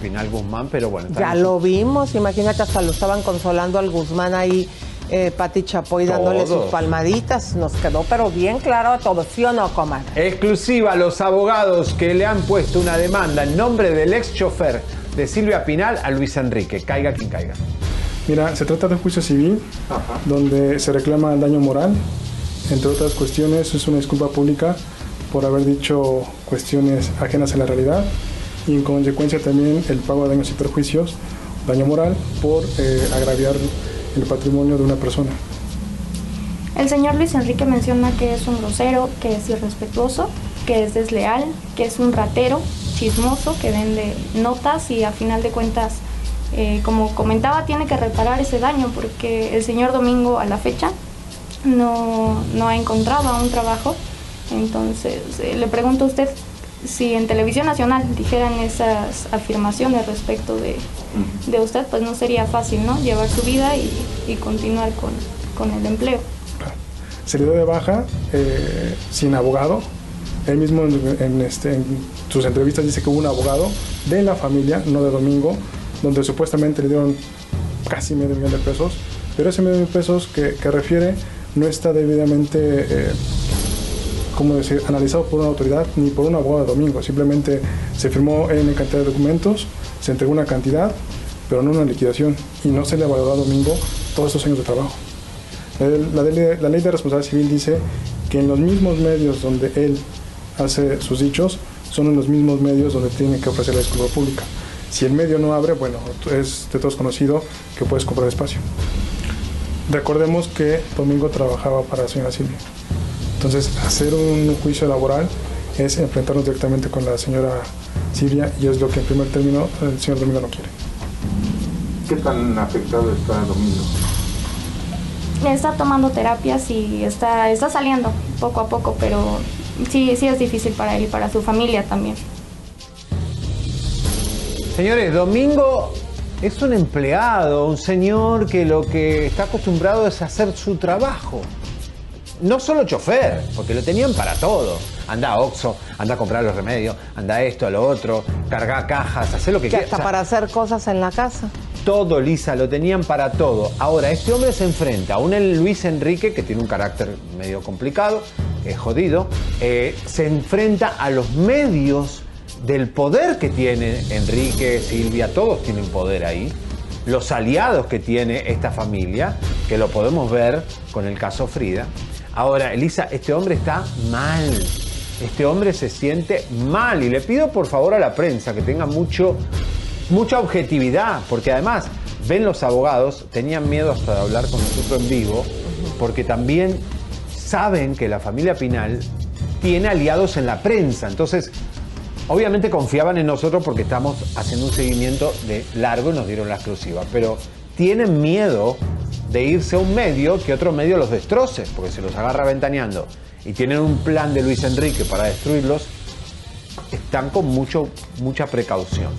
Final Guzmán, pero bueno. Ya lo vimos, imagínate, hasta lo estaban consolando al Guzmán ahí, eh, Pati Chapoy dándole sus palmaditas, nos quedó pero bien claro a todos, ¿sí o no, comadre? Exclusiva, los abogados que le han puesto una demanda en nombre del ex chofer de Silvia Pinal a Luis Enrique. Caiga quien caiga. Mira, se trata de un juicio civil donde se reclama el daño moral. Entre otras cuestiones, es una disculpa pública por haber dicho cuestiones ajenas a la realidad y en consecuencia también el pago de daños y perjuicios, daño moral, por eh, agraviar el patrimonio de una persona. El señor Luis Enrique menciona que es un grosero, que es irrespetuoso, que es desleal, que es un ratero, chismoso que vende notas y a final de cuentas, eh, como comentaba, tiene que reparar ese daño porque el señor Domingo a la fecha no, no ha encontrado un trabajo. Entonces, eh, le pregunto a usted si en Televisión Nacional dijeran esas afirmaciones respecto de, de usted, pues no sería fácil, ¿no? Llevar su vida y, y continuar con, con, el empleo. Se le dio de baja eh, sin abogado, él mismo en, este, en, sus entrevistas dice que hubo un abogado de la familia, no de Domingo, donde supuestamente le dieron casi medio millón de pesos, pero ese medio millón de pesos que, refiere no está debidamente, eh, ¿cómo decir?, analizado por una autoridad ni por un abogado de Domingo. Simplemente se firmó en cantidad de documentos, se entregó una cantidad, pero no una liquidación, y no se le valoró a Domingo todos esos años de trabajo. La, la ley de responsabilidad civil dice que en los mismos medios donde él hace sus dichos son en los mismos medios donde tiene que ofrecer la disculpa pública. Si el medio no abre, bueno, es de todos conocido que puedes comprar espacio. Recordemos que Domingo trabajaba para la señora Silvia. Entonces, hacer un juicio laboral es enfrentarnos directamente con la señora Silvia y es lo que en primer término el señor Domingo no quiere. ¿Qué tan afectado está Domingo? está tomando terapias y está, está saliendo poco a poco, pero sí, sí es difícil para él y para su familia también. Señores, Domingo es un empleado, un señor que lo que está acostumbrado es hacer su trabajo. No solo chofer, porque lo tenían para todo. Anda a Oxxo, anda a comprar los remedios, anda a esto, a lo otro, carga cajas, hacer lo que, Que quiera. hasta O sea, para hacer cosas en la casa. todo, Lisa, lo tenían para todo. Ahora, este hombre se enfrenta a un Luis Enrique que tiene un carácter medio complicado, es jodido, eh, se enfrenta a los medios del poder que tiene Enrique, Silvia, todos tienen poder ahí, los aliados que tiene esta familia, que lo podemos ver con el caso Frida. Ahora, Elisa, este hombre está mal. Este hombre se siente mal y le pido por favor a la prensa que tenga mucho mucha objetividad, porque además ven los abogados, tenían miedo hasta de hablar con nosotros en vivo, porque también saben que la familia Pinal tiene aliados en la prensa. Entonces, obviamente confiaban en nosotros porque estamos haciendo un seguimiento de largo y nos dieron la exclusiva, pero tienen miedo de irse a un medio que otro medio los destroce, porque se los agarra ventaneando y tienen un plan de Luis Enrique para destruirlos, están con mucho, mucha precaución.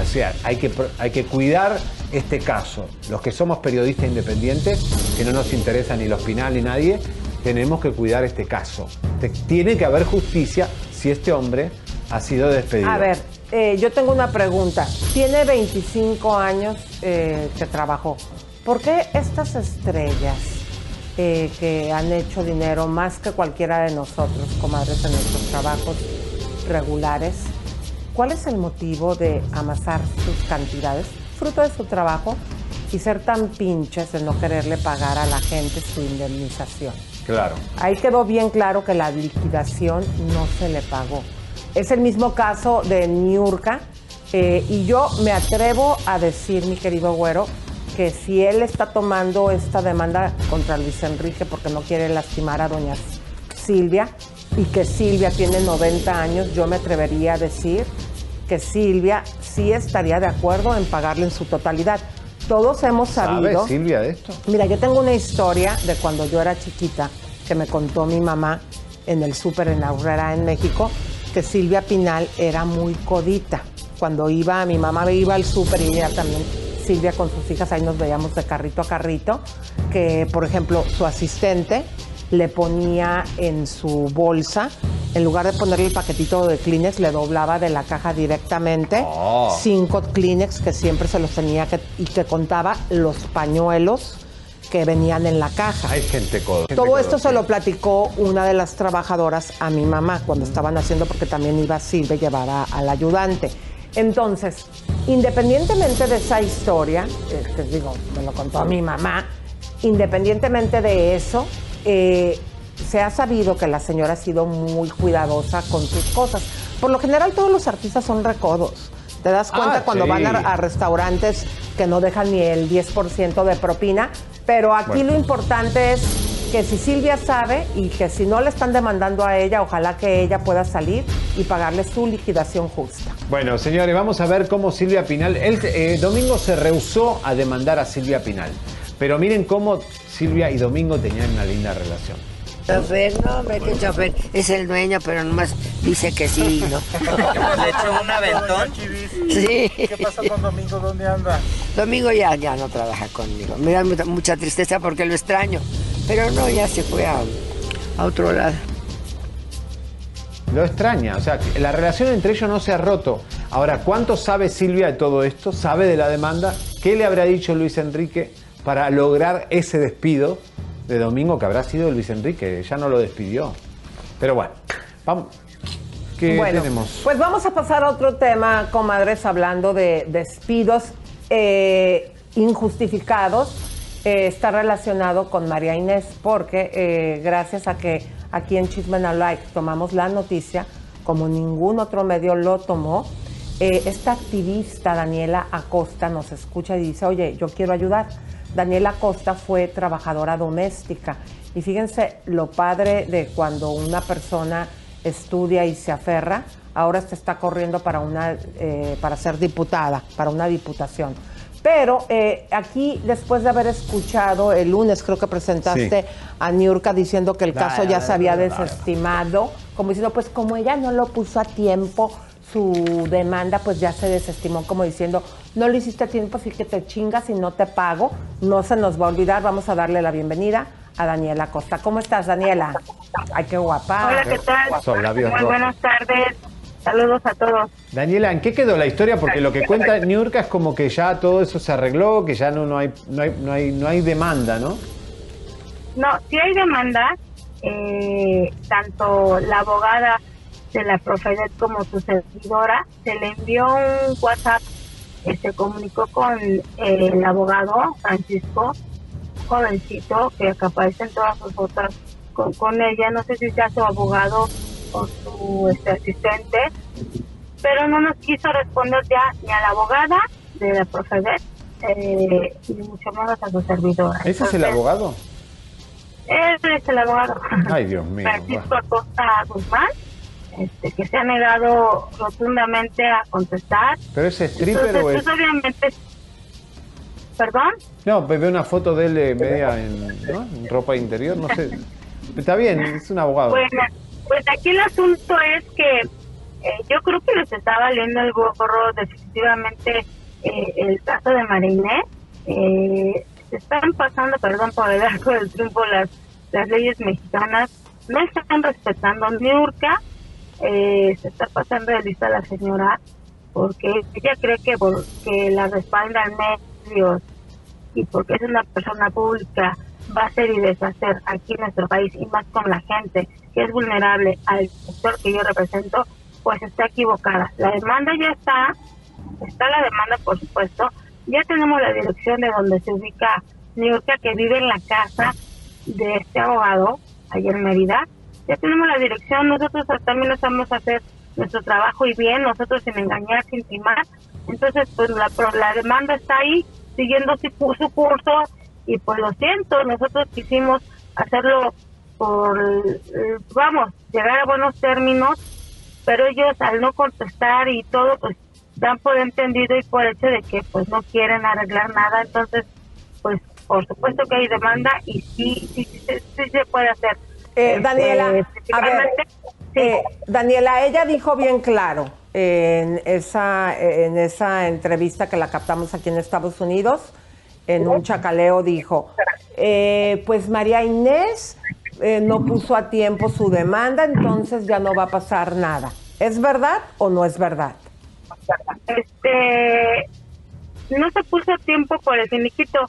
O sea, hay que, hay que cuidar este caso. Los que somos periodistas independientes, que no nos interesa ni los Pinal ni nadie, tenemos que cuidar este caso. Tiene que haber justicia si este hombre ha sido despedido. A ver, eh, yo tengo una pregunta. Tiene 25 años eh, que trabajó. ¿Por qué estas estrellas eh, que han hecho dinero más que cualquiera de nosotros, comadres, en nuestros trabajos regulares, cuál es el motivo de amasar sus cantidades, fruto de su trabajo, y ser tan pinches de no quererle pagar a la gente su indemnización? Claro. Ahí quedó bien claro que la liquidación no se le pagó. Es el mismo caso de Niurka. eh, y yo me atrevo a decir, mi querido güero, que si él está tomando esta demanda contra Luis Enrique porque no quiere lastimar a doña Silvia y que Silvia tiene 90 años, yo me atrevería a decir que Silvia sí estaría de acuerdo en pagarle en su totalidad. Todos hemos ¿Sabe sabido. Silvia de esto? Mira, yo tengo una historia de cuando yo era chiquita que me contó mi mamá en el súper en Aurrera, en México, que Silvia Pinal era muy codita. Cuando iba, mi mamá iba al súper y ella también, Silvia con sus hijas, ahí nos veíamos de carrito a carrito, que por ejemplo su asistente le ponía en su bolsa, en lugar de ponerle el paquetito de Kleenex, le doblaba de la caja directamente Oh. cinco Kleenex que siempre se los tenía que, y que contaba los pañuelos que venían en la caja. Hay gente codo. gente Todo esto codo, se sí. lo platicó una de las trabajadoras a mi mamá cuando estaban haciendo, porque también iba Silvia a llevar a- al ayudante. Entonces, independientemente de esa historia, eh, que digo, me lo contó mi mamá, independientemente de eso, eh, se ha sabido que la señora ha sido muy cuidadosa con sus cosas. Por lo general, todos los artistas son recodos. Te das cuenta Ah, cuando sí. van a, a restaurantes que no dejan ni el 10% de propina, pero aquí Bueno. lo importante es que si Silvia sabe y que si no le están demandando a ella, ojalá que ella pueda salir y pagarle su liquidación justa. Bueno, señores, vamos a ver cómo Silvia Pinal. Eh, Domingo se rehusó a demandar a Silvia Pinal. Pero miren cómo Silvia y Domingo tenían una linda relación. Chofer, no, hombre, que chofer es el dueño, pero nomás dice que sí, ¿no? ¿Le echó un aventón? Sí. ¿Qué pasó con Domingo? ¿Dónde anda? Domingo ya, ya no trabaja conmigo. Me da mucha, mucha tristeza porque lo extraño. Pero no, ya se fue a, a otro lado. Lo extraña, o sea, la relación entre ellos no se ha roto. Ahora, ¿cuánto sabe Silvia de todo esto? ¿Sabe de la demanda? ¿Qué le habrá dicho Luis Enrique para lograr ese despido de Domingo que habrá sido Luis Enrique? Ya no lo despidió. Pero bueno, vamos. ¿Qué bueno, tenemos? pues vamos a pasar a otro tema, comadres, hablando de despidos eh, injustificados. Eh, está relacionado con María Inés, porque eh, gracias a que aquí en Chisme No Like tomamos la noticia, como ningún otro medio lo tomó, eh, esta activista Daniela Acosta nos escucha y dice, oye, yo quiero ayudar. Daniela Acosta fue trabajadora doméstica y fíjense lo padre de cuando una persona estudia y se aferra, ahora se está corriendo para, una, para ser diputada, para una diputación. Pero eh, aquí, después de haber escuchado el lunes, creo que presentaste Sí. a Niurka diciendo que el caso ya se había desestimado, como diciendo, pues como ella no lo puso a tiempo, su demanda pues ya se desestimó, como diciendo, no lo hiciste a tiempo, así que te chingas y no te pago, no se nos va a olvidar, vamos a darle la bienvenida a Daniela Costa. ¿Cómo estás, Daniela? Ay, qué guapa. Hola, ¿qué tal? Son labios Muy rojos. buenas tardes. Saludos a todos. Daniela, ¿en qué quedó la historia? Porque lo que cuenta Niurka es como que ya todo eso se arregló, que ya no, no, hay, no, hay, no, hay, no hay demanda, ¿no? No, si hay demanda, eh, tanto la abogada de la Profedet como su servidora, se le envió un WhatsApp que se comunicó con eh, el abogado Francisco, jovencito, que aparece en todas sus fotos con, con ella, no sé si sea su abogado o su este, asistente, pero no nos quiso responder ya ni a la abogada de la Profedet, eh, ni mucho menos a su servidora. ¿Ese es el abogado? Él es el abogado. Ay, Dios mío. Francisco Acosta Guzmán, este, que se ha negado rotundamente a contestar. ¿Pero es stripper Entonces, o es...? pues, obviamente, perdón, No, veo una foto de él eh, media en, ¿no? en ropa interior, no sé. Está bien, es un abogado. bueno, pues aquí el asunto es que eh, yo creo que les está valiendo el gorro definitivamente eh, el caso de Mariné. Eh, se están pasando, perdón por el arco del triunfo, las, las leyes mexicanas, no están respetando Niurka, eh, se está pasando de lista la señora porque ella cree que porque la respaldan medios y porque es una persona pública va a hacer y deshacer aquí en nuestro país y más con la gente que es vulnerable al sector que yo represento, pues está equivocada. La demanda ya está, está la demanda por supuesto, ya tenemos la dirección de donde se ubica Niurka que vive en la casa de este abogado, allá en Mérida, ya tenemos la dirección, nosotros también estamos hacer nuestro trabajo y bien, nosotros sin engañar, sin timar, entonces pues la, la demanda está ahí, siguiendo su curso y pues lo siento, nosotros quisimos hacerlo por, vamos, llegar a buenos términos, pero ellos al no contestar y todo, pues dan por entendido y por hecho de que pues no quieren arreglar nada, entonces pues por supuesto que hay demanda y sí, sí, sí, sí, se puede hacer. Eh, Este, Daniela, a ver, eh, Daniela, ella dijo bien claro en esa, en esa entrevista que la captamos aquí en Estados Unidos, en un chacaleo dijo, eh, pues María Inés eh, no puso a tiempo su demanda, entonces ya no va a pasar nada. ¿Es verdad o no es verdad? este no se puso a tiempo por el finiquito,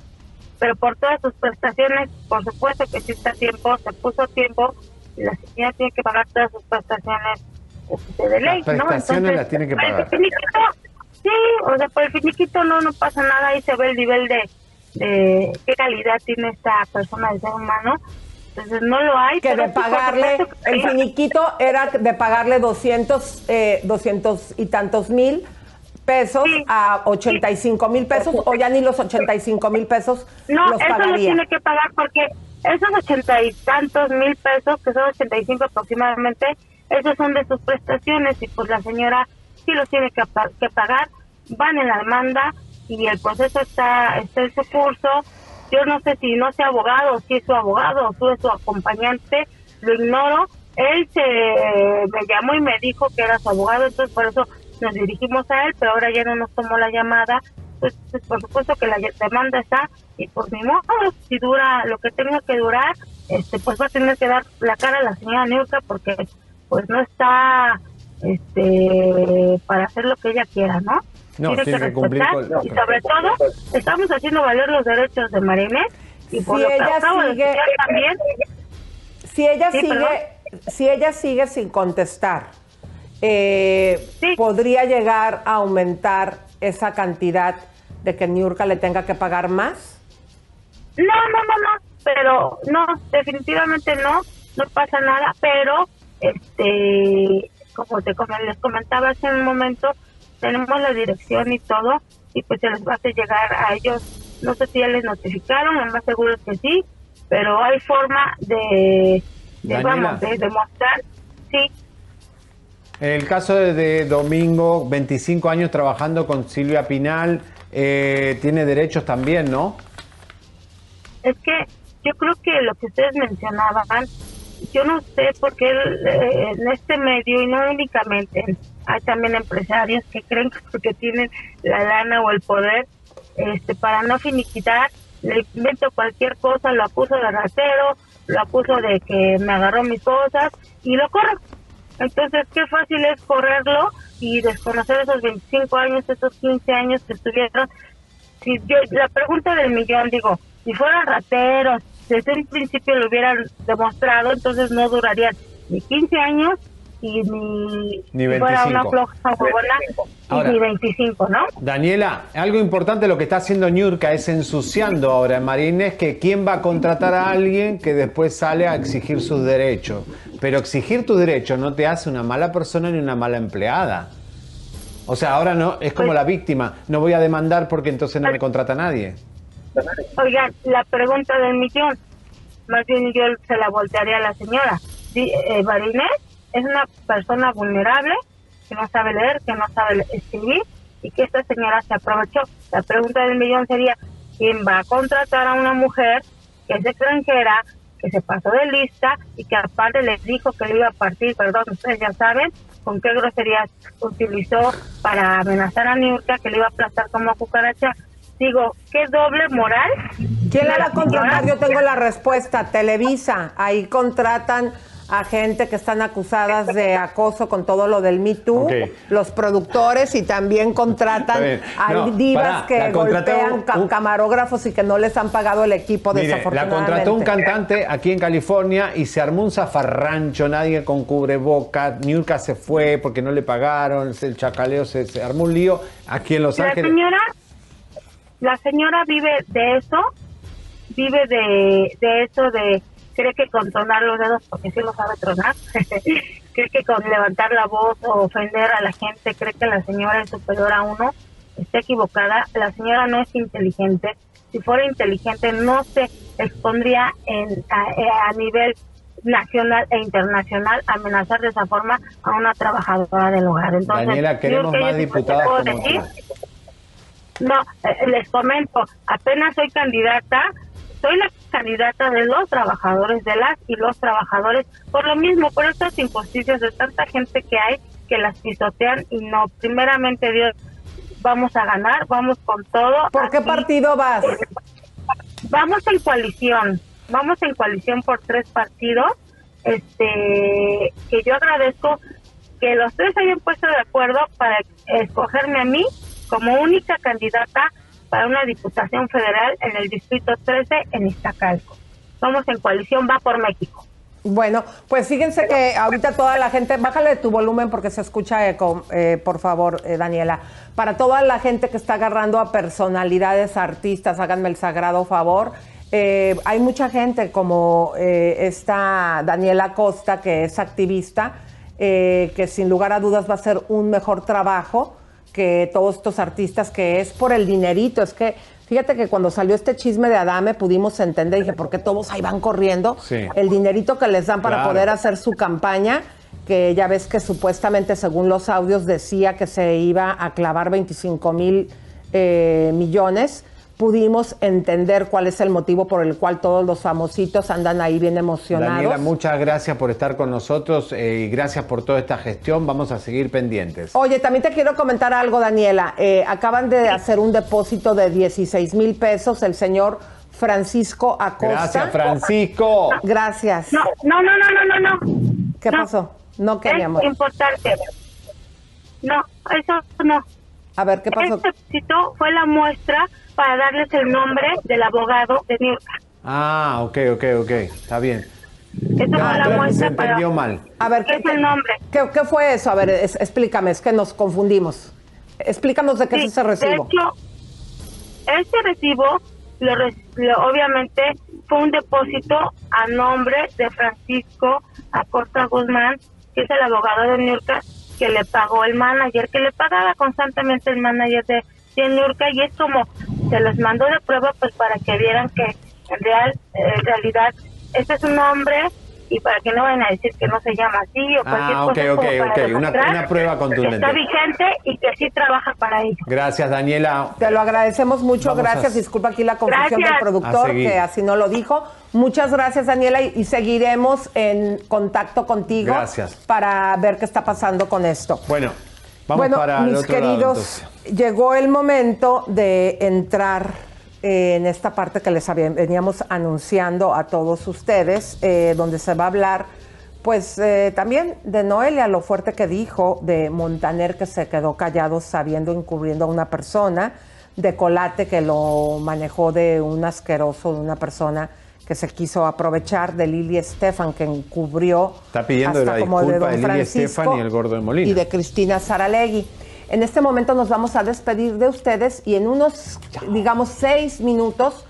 pero por todas sus prestaciones, por supuesto que sí está a tiempo, se puso a tiempo y la señora tiene que pagar todas sus prestaciones este, de ley, Las ¿no? prestaciones las tiene que por el pagar. finiquito, sí, o sea, por el finiquito no, no pasa nada, ahí se ve el nivel de, de qué calidad tiene esta persona de ser humano. Entonces no lo hay. Que de sí, pagarle, que el sí. finiquito era de pagarle 200, eh, 200 y tantos mil pesos a 85 mil pesos o ya ni los 85 mil pesos No, los eso lo pagaría. tiene que pagar porque esos ochenta y tantos mil pesos, que son 85 aproximadamente, esos son de sus prestaciones y pues la señora sí los tiene que, que pagar, van en la demanda y el proceso está, está en su curso. Yo no sé si no sea abogado, si es su abogado o es su acompañante, lo ignoro. Él se me llamó y me dijo que era su abogado, entonces por eso nos dirigimos a él, pero ahora ya no nos tomó la llamada. Pues, pues, por supuesto que la demanda está y por mi modo, si dura lo que tenga que durar, este pues va a tener que dar la cara a la señora Niurka porque pues no está este para hacer lo que ella quiera, ¿no? No, tiene que cumplir con- y sobre todo estamos haciendo valer los derechos de Marinés y por Si lo que ella sigue- también Si ella Sí, sigue, perdón. si ella sigue sin contestar, eh, podría llegar a aumentar esa cantidad de que Niurka le tenga que pagar más. No, no, no, no, pero no, definitivamente no, no pasa nada, pero este, como te com- les comentaba hace un momento, tenemos la dirección y todo, y pues se les va a hacer llegar a ellos, no sé si ya les notificaron, lo más seguro es que sí, pero hay forma de, de, vamos, de demostrar, sí, El caso de, de Domingo, 25 años trabajando con Silvia Pinal, eh, tiene derechos también, ¿no? Es que yo creo que lo que ustedes mencionaban, yo no sé por qué eh, en este medio y no únicamente, hay también empresarios que creen que porque tienen la lana o el poder, este, para no finiquitar, le invento cualquier cosa, lo acuso de ratero, lo acuso de que me agarró mis cosas y lo corro. Entonces, qué fácil es correrlo y desconocer esos 25 años, esos 15 años que estuvieron. Si yo, la pregunta del millón, digo, si fueran rateros, desde un principio lo hubieran demostrado, entonces no durarían ni 15 años y ni, Ni si fuera 25. una floja huevona, y Ahora- ni 25, ¿no? Daniela, algo importante lo que está haciendo Niurka es ensuciando ahora en Marines que quién va a contratar a alguien que después sale a exigir sus derechos. Pero exigir tus derechos no te hace una mala persona ni una mala empleada. O sea, ahora no, es como la víctima, no voy a demandar porque entonces no me contrata nadie. Oigan, la pregunta del millón, más bien yo se la voltearía a la señora. Di- eh, es una persona vulnerable que no sabe leer, que no sabe escribir y que esta señora se aprovechó. La pregunta del millón sería, ¿quién va a contratar a una mujer que es extranjera, que se pasó de lista y que aparte les dijo que le iba a partir, perdón, ustedes ya saben, con qué groserías utilizó para amenazar a Niurka, que le iba a aplastar como cucaracha? Digo, ¿qué doble moral? ¿Quién la va a contratar? Yo tengo la respuesta. Televisa. Ahí contratan a gente que están acusadas de acoso con todo lo del Me Too, los productores y también contratan a No, divas que la golpean ca- camarógrafos y que no les han pagado el equipo Mire, la desafortunadamente. contrató un cantante aquí en California y se armó un zafarrancho, nadie con cubreboca, Niurka se fue porque no le pagaron, el chacaleo se, se armó un lío aquí en Los La Ángeles. señora, la señora vive de eso, vive de, de eso de, cree que con tronar los dedos, porque sí lo sabe tronar, cree que con levantar la voz o ofender a la gente, cree que la señora es superior a uno, está equivocada, la señora no es inteligente, si fuera inteligente no se expondría en, a, a nivel nacional e internacional amenazar de esa forma a una trabajadora del hogar. Entonces, Daniela, queremos más diputadas puedo como decir. No, eh, les comento, apenas soy candidata, soy la candidata de los trabajadores, de las y los trabajadores, por lo mismo, por estas injusticias de tanta gente que hay que las pisotean y no, primeramente Dios, vamos a ganar, vamos con todo. ¿Por qué Aquí, partido vas? vamos en coalición, vamos en coalición por tres partidos, este, que yo agradezco que los tres hayan puesto de acuerdo para escogerme a mí como única candidata para una diputación federal en el distrito 13 en Iztacalco. Vamos en coalición, va por México. Bueno, pues fíjense que ahorita toda la gente, bájale tu volumen porque se escucha eco, eh, por favor, eh, Daniela. Para toda la gente que está agarrando a personalidades, artistas, háganme el sagrado favor. Eh, hay mucha gente como eh, esta Daniela Costa, que es activista, eh, que sin lugar a dudas va a hacer un mejor trabajo que todos estos artistas, que es por el dinerito. Es que fíjate que cuando salió este chisme de Adame pudimos entender, dije, ¿por qué todos ahí van corriendo? Sí. El dinerito que les dan para Claro. poder hacer su campaña, que ya ves que supuestamente según los audios decía que se iba a clavar 25 mil eh, millones, pudimos entender cuál es el motivo por el cual todos los famositos andan ahí bien emocionados. Daniela, muchas gracias por estar con nosotros eh, y gracias por toda esta gestión. Vamos a seguir pendientes. Oye, también te quiero comentar algo, Daniela. Eh, acaban de hacer un depósito de 16 mil pesos el señor Francisco Acosta. Gracias, Francisco. Gracias. No, no, no, no, no, no. no. ¿Qué No. pasó? No Es queríamos. importante. No, eso no. A ver, ¿qué pasó? Este éxito fue la muestra para darles el nombre del abogado de Nirka. Ah, ok, ok, ok. Está bien. Fue Ah, la se muestra para... entendió mal. A ver, ¿Qué es el nombre? ¿Qué, qué fue eso? A ver, es- explícame, es que nos confundimos. Explícanos de qué Sí, es ese recibo. De hecho, este recibo, lo, lo- obviamente, fue un depósito a nombre de Francisco Acosta Guzmán, que es el abogado de Nurka, que le pagó el manager, que le pagaba constantemente el manager de, de Nurka, y es como se los mandó de prueba, pues para que vieran que en real, en realidad, este es un hombre y para que no vayan a decir que no se llama así o cualquier Ah, ok, cosa ok, como para ok. Una, demostrar una prueba que contundente. está vigente y que sí trabaja para ello. Gracias, Daniela. Te lo agradecemos mucho, Vamos a- gracias. Disculpa aquí la confusión Gracias. del A productor, que así no lo dijo. Muchas gracias, Daniela, y, y seguiremos en contacto contigo Gracias. para ver qué está pasando con esto. Bueno, vamos bueno, para mis lado, queridos, llegó el momento de entrar eh, en esta parte que les había- veníamos anunciando a todos ustedes, eh, donde se va a hablar, pues eh, también de Noelia, lo fuerte que dijo, de Montaner que se quedó callado sabiendo encubriendo a una persona, de Colate que lo manejó de un asqueroso, de una persona que se quiso aprovechar, de Lili Estefan que encubrió Está pidiendo hasta la como de don de Lili Francisco Estefan y el Gordo de Molina. y de Cristina Saralegui. En este momento nos vamos a despedir de ustedes y en unos, digamos, seis minutos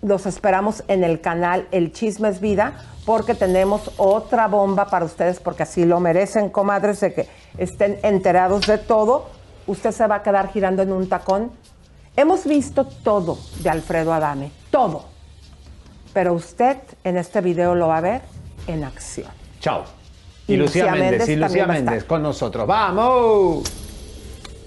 los esperamos en el canal El Chisme es Vida porque tenemos otra bomba para ustedes porque así lo merecen, comadres, de que estén enterados de todo. Usted se va a quedar girando en un tacón. Hemos visto todo de Alfredo Adame, todo. Pero usted en este video lo va a ver en acción. Chao. Y, Y Lucía, Lucía Méndez, y Lucía con nosotros. ¡Vamos!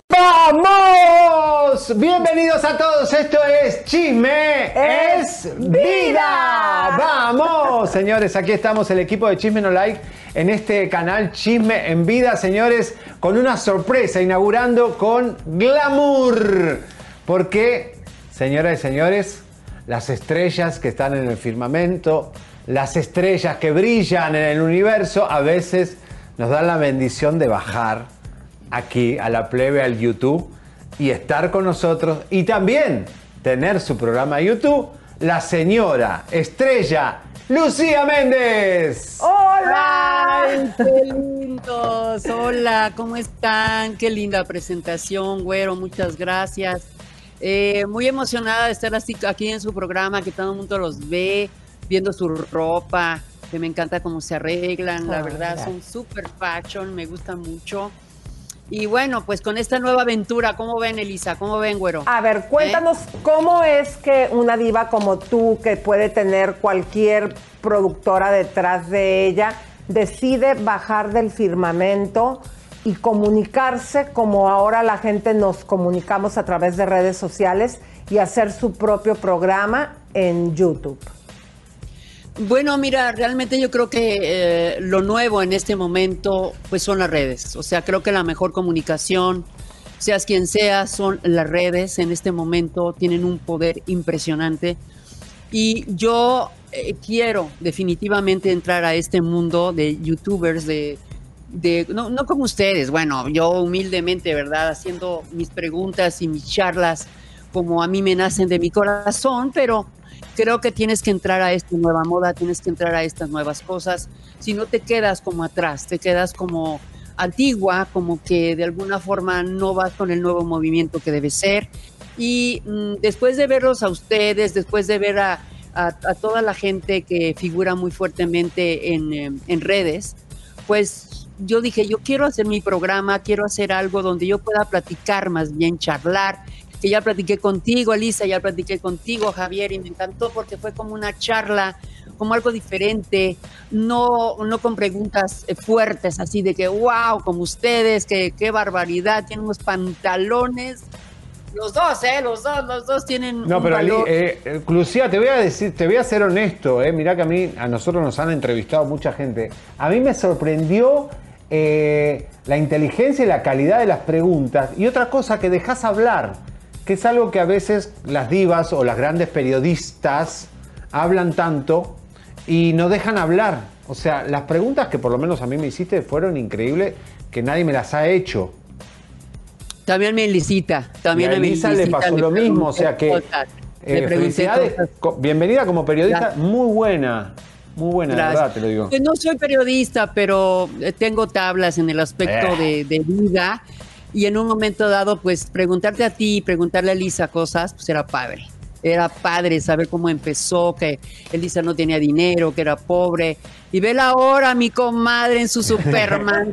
¡Vamos! Bienvenidos a todos. Esto es Chisme es Vida. ¡Vamos! Señores, aquí estamos el equipo de Chisme No Like en este canal Chisme en Vida, señores, con una sorpresa, inaugurando con glamour. Porque, señoras y señores, las estrellas que están en el firmamento, las estrellas que brillan en el universo, a veces nos dan la bendición de bajar aquí a la plebe al YouTube y estar con nosotros y también tener su programa YouTube, la señora estrella Lucía Méndez. ¡Hola! ¡Ay, qué lindos! Hola, ¿cómo están? Qué linda presentación, güero, muchas gracias. Eh, muy emocionada de estar así, aquí en su programa, que todo el mundo los ve, viendo su ropa, que me encanta cómo se arreglan, la Ay, verdad, son super fashion, me gusta mucho. Y bueno, pues con esta nueva aventura, ¿cómo ven, Elisa? ¿Cómo ven, güero? A ver, cuéntanos cómo es que una diva como tú, que puede tener cualquier productora detrás de ella, decide bajar del firmamento y comunicarse como ahora la gente nos comunicamos a través de redes sociales y hacer su propio programa en YouTube. Bueno, mira, realmente yo creo que eh, lo nuevo en este momento pues son las redes. O sea, creo que la mejor comunicación, seas quien seas, son las redes. En este momento tienen un poder impresionante. Y yo eh, quiero definitivamente entrar a este mundo de youtubers, de, de no, no como ustedes, bueno, yo humildemente, ¿verdad? Haciendo mis preguntas y mis charlas como a mí me nacen de mi corazón, pero creo que tienes que entrar a esta nueva moda, tienes que entrar a estas nuevas cosas. Si no te quedas como atrás, te quedas como antigua, como que de alguna forma no vas con el nuevo movimiento que debe ser. Y mm, después de verlos a ustedes, después de ver a, a- toda la gente que figura muy fuertemente en, eh, en redes, pues yo dije, yo quiero hacer mi programa, quiero hacer algo donde yo pueda platicar, más bien charlar, que ya platiqué contigo, Elisa, ya platiqué contigo, Javier, y me encantó porque fue como una charla, como algo diferente, no, no con preguntas eh, fuertes, así de que, wow, como ustedes, que qué barbaridad, tienen unos pantalones. Los dos, ¿eh? Los dos, los dos tienen No, un pero valor. eh, eh, Lucía, te voy a decir, te voy a ser honesto, eh, mirá que a mí, a nosotros nos han entrevistado mucha gente. A mí me sorprendió eh, la inteligencia y la calidad de las preguntas. Y otra cosa, que dejas hablar, que es algo que a veces las divas o las grandes periodistas hablan tanto y no dejan hablar. O sea, las preguntas que por lo menos a mí me hiciste fueron increíbles, que nadie me las ha hecho. También me Elisita, también y a Elisa le pasó le lo mismo, o sea que cosas, eh, felicidades, cosas. Bienvenida como periodista, muy buena, muy buena, Gracias. verdad te lo digo. Pues no soy periodista, pero eh, tengo tablas en el aspecto Eh. de, de vida y en un momento dado, pues preguntarte a ti y preguntarle a Elisa cosas, pues era padre. Era padre saber cómo empezó, que Elisa no tenía dinero, que era pobre. Y vela ahora, mi comadre, en su Superman.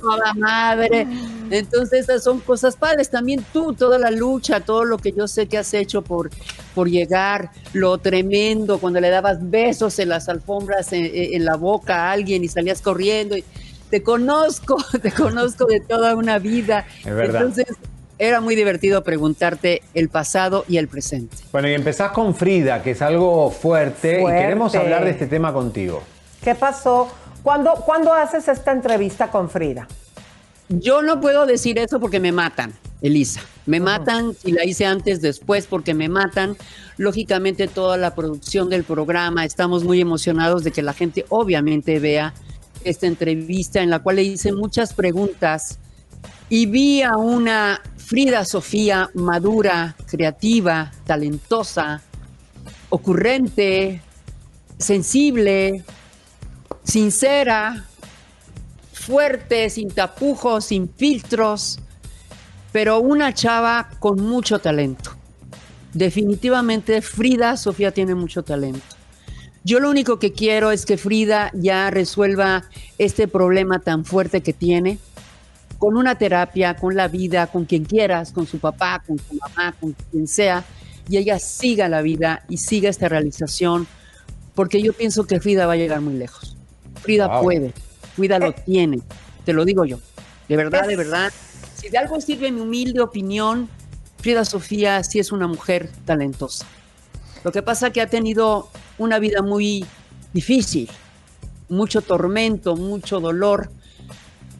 Toda madre. Entonces, esas son cosas padres. También tú, toda la lucha, todo lo que yo sé que has hecho por, por llegar, lo tremendo, cuando le dabas besos en las alfombras, en, en la boca a alguien y salías corriendo. Y te conozco, te conozco de toda una vida. Es verdad. Entonces, era muy divertido preguntarte el pasado y el presente. Bueno, y empezás con Frida, que es algo fuerte, Fuerte. y queremos hablar de este tema contigo. ¿Qué pasó? ¿Cuándo, ¿Cuándo haces esta entrevista con Frida? Yo no puedo decir eso porque me matan, Elisa. Me matan si la hice antes, después, porque me matan. Lógicamente toda la producción del programa, estamos muy emocionados de que la gente obviamente vea esta entrevista en la cual le hice muchas preguntas y vi a una Frida Sofía madura, creativa, talentosa, ocurrente, sensible, sincera, fuerte, sin tapujos, sin filtros, pero una chava con mucho talento. Definitivamente Frida Sofía tiene mucho talento. Yo lo único que quiero es que Frida ya resuelva este problema tan fuerte que tiene con una terapia, con la vida, con quien quieras, con su papá, con su mamá, con quien sea, y ella siga la vida y siga esta realización, porque yo pienso que Frida va a llegar muy lejos. Frida Wow. puede, Frida lo tiene, te lo digo yo. De verdad, de verdad. Si de algo sirve mi humilde opinión, Frida Sofía sí es una mujer talentosa. Lo que pasa que ha tenido una vida muy difícil, mucho tormento, mucho dolor,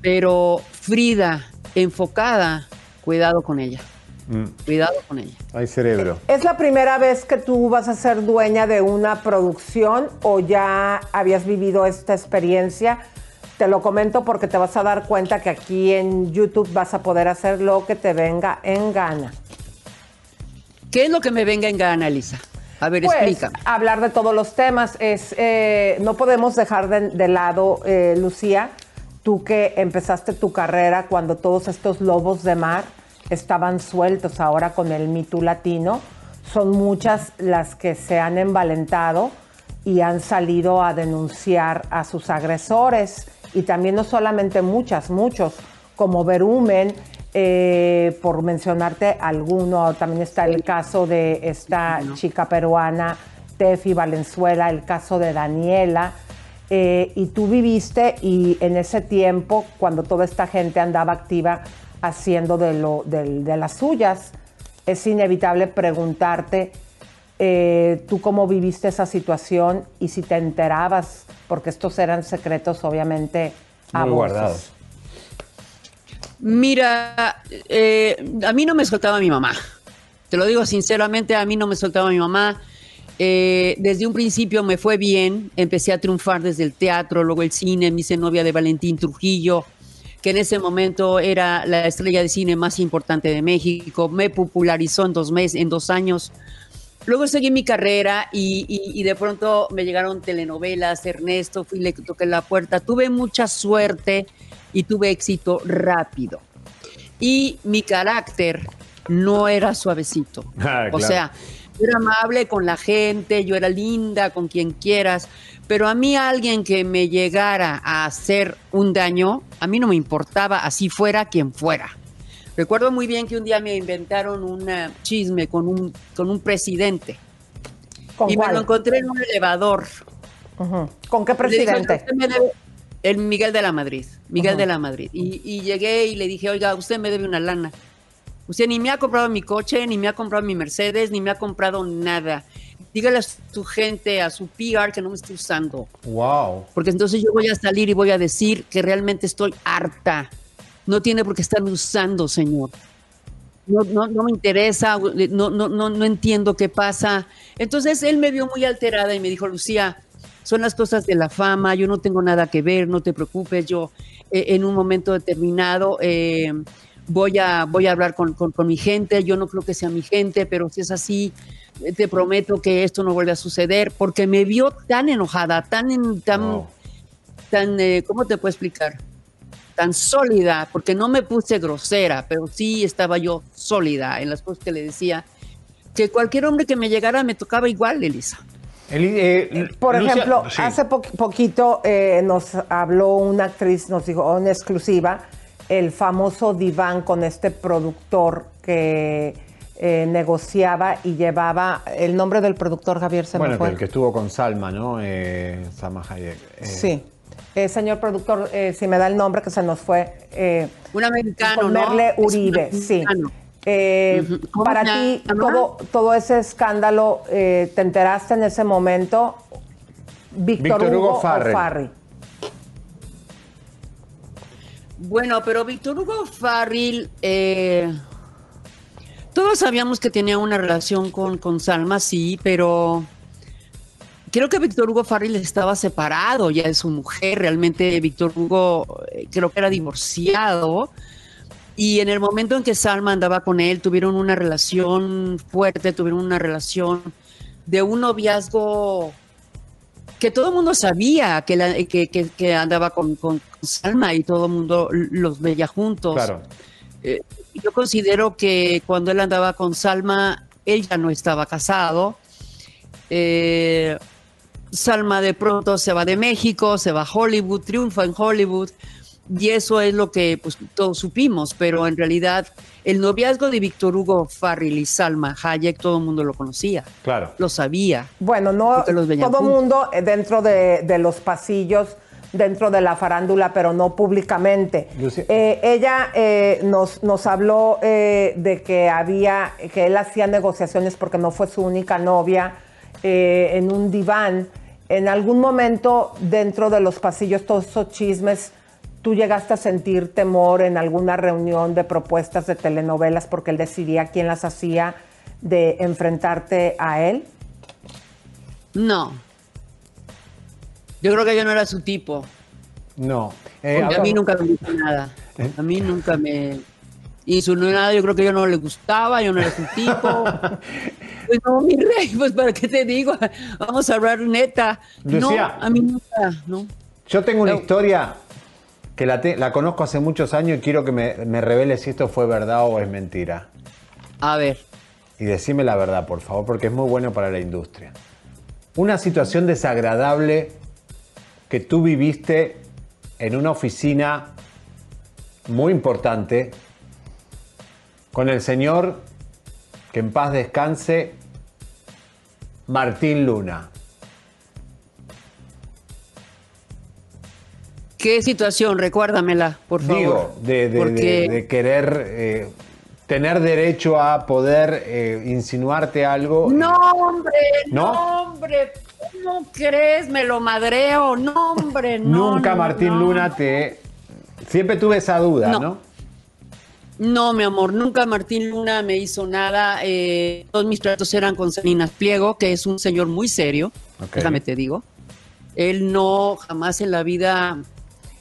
pero Frida enfocada, cuidado con ella, Mm, cuidado con ella. hay cerebro. ¿Es la primera vez que tú vas a ser dueña de una producción o ya habías vivido esta experiencia? Te lo comento porque te vas a dar cuenta que aquí en YouTube vas a poder hacer lo que te venga en gana. ¿Qué es lo que me venga en gana, Elisa? A ver, Pues, explícame. hablar de todos los temas. Es, eh, no podemos dejar de, de lado, eh, Lucía, tú que empezaste tu carrera cuando todos estos lobos de mar estaban sueltos ahora con el Me Too latino. Son muchas las que se han envalentado y han salido a denunciar a sus agresores. Y también no solamente muchas, muchos, como Verumen, eh, por mencionarte alguno, también está el caso de esta chica peruana, Tefi Valenzuela, el caso de Daniela. eh, y tú viviste y en ese tiempo, cuando toda esta gente andaba activa haciendo de, lo, de las suyas, es inevitable preguntarte eh, tú cómo viviste esa situación y si te enterabas, porque estos eran secretos obviamente a Muy voces. guardados. Mira, eh, a mí no me soltaba mi mamá. Te lo digo sinceramente, a mí no me soltaba mi mamá. Eh, desde un principio me fue bien, empecé a triunfar desde el teatro, luego el cine, me hice novia de Valentín Trujillo, que en ese momento era la estrella de cine más importante de México, me popularizó en dos meses, en dos años. Luego seguí mi carrera y, y- y de pronto me llegaron telenovelas, Ernesto, fui, le toqué la puerta, tuve mucha suerte y tuve éxito rápido. Y mi carácter no era suavecito. Ah, O claro. sea, yo era amable con la gente, yo era linda con quien quieras, pero a mí alguien que me llegara a hacer un daño, a mí no me importaba, así fuera quien fuera. Recuerdo muy bien que un día me inventaron un chisme con un, con un presidente. ¿Con y cuál? me lo encontré en un elevador. ¿Con qué Le dije, "Oiga, presidente? usted me debe-" el Miguel de la Madrid. Miguel de la Madrid. Y, y llegué y le dije, oiga, usted me debe una lana. Usted ni me ha comprado mi coche, ni me ha comprado mi Mercedes, ni me ha comprado nada. Dígale a su gente, a su PR que no me esté usando. Wow. Porque entonces yo voy a salir y voy a decir que realmente estoy harta. No tiene por qué estarme usando, señor. No, no, no me interesa, no, no, no, no entiendo qué pasa. Entonces él me vio muy alterada y me dijo, Lucía, son las cosas de la fama, yo no tengo nada que ver, no te preocupes, yo eh, en un momento determinado eh, voy, a, voy a hablar con, con- con mi gente, yo no creo que sea mi gente, pero si es así, eh, te prometo que esto no vuelve a suceder, porque me vio tan enojada, tan, en- tan, tan eh, ¿cómo te puedo explicar? Tan sólida, porque no me puse grosera, pero sí estaba yo sólida en las cosas que le decía, que cualquier hombre que me llegara me tocaba igual, Elisa. Por Lucia- ejemplo, sí. hace po- poquito eh, nos habló una actriz, nos dijo en exclusiva, el famoso diván con este productor que eh, negociaba y llevaba el nombre del productor Javier se Bueno, el que estuvo con Salma, ¿no? Eh, Salma Hayek. Eh, Sí. Eh, señor productor, eh, si me da el nombre que se nos fue. eh, Un americano, con ¿no? Merle Es un Uribe, sí. americano. Eh, Ujú. ¿Cómo Para ti, todo, todo ese escándalo, eh, ¿te enteraste en ese momento? Víctor, Víctor Hugo Hugo, Farrell. o Farri. Bueno, pero Víctor Hugo Farril, eh, todos sabíamos que tenía una relación con, con Salma, sí, pero creo que Víctor Hugo Farril estaba separado ya de su mujer. Realmente Víctor Hugo eh, creo que era divorciado. Y en el momento en que Salma andaba con él, tuvieron una relación fuerte, tuvieron una relación de un noviazgo que todo el mundo sabía que, la- que, que- que andaba con, con Salma y todo el mundo los veía juntos. Claro. Eh, yo considero que cuando él andaba con Salma, él ya no estaba casado. Eh, Salma de pronto se va de México, se va a Hollywood, triunfa en Hollywood. Y eso es lo que pues, todos supimos, pero en realidad el noviazgo de Víctor Hugo Farrell y Salma Hayek todo el mundo lo conocía, Claro. lo sabía. Bueno, no los todo juntos. mundo eh, dentro de, de los pasillos, dentro de la farándula, pero no públicamente. Eh, ella eh, nos, nos habló eh, de que había, que él hacía negociaciones porque no fue su única novia eh, en un diván. En algún momento dentro de los pasillos, todos esos chismes, ¿tú llegaste a sentir temor en alguna reunión de propuestas de telenovelas porque él decidía quién las hacía de enfrentarte a él? No. Yo creo que yo no era su tipo. No. Eh, Porque a mí nunca me dijo nada. A mí nunca me insinuó nada. Yo creo que yo no le gustaba, yo no era su tipo. Pues no, mi rey, pues para qué te digo, vamos a hablar neta. Lucía. No, a mí nunca, no. Yo tengo una No. historia que la, te- la conozco hace muchos años y quiero que me, me reveles si esto fue verdad o es mentira. A ver, Y decime la verdad, por favor, porque es muy bueno para la industria. Una situación desagradable que tú viviste en una oficina muy importante con el señor, que en paz descanse, Martín Luna. ¿qué situación? Recuérdamela, por favor. Digo, de, de- Porque de- de querer eh, tener derecho a poder eh, insinuarte algo. No, hombre, ¿No? no, hombre, ¿cómo crees? Me lo madreo, no, hombre, no. Nunca Martín no. Luna te... Siempre tuve esa duda, ¿no? No. No, mi amor, nunca Martín Luna me hizo nada. eh, todos mis tratos eran con Salinas Pliego, que es un señor muy serio, Ok. déjame te digo. Él no, jamás en la vida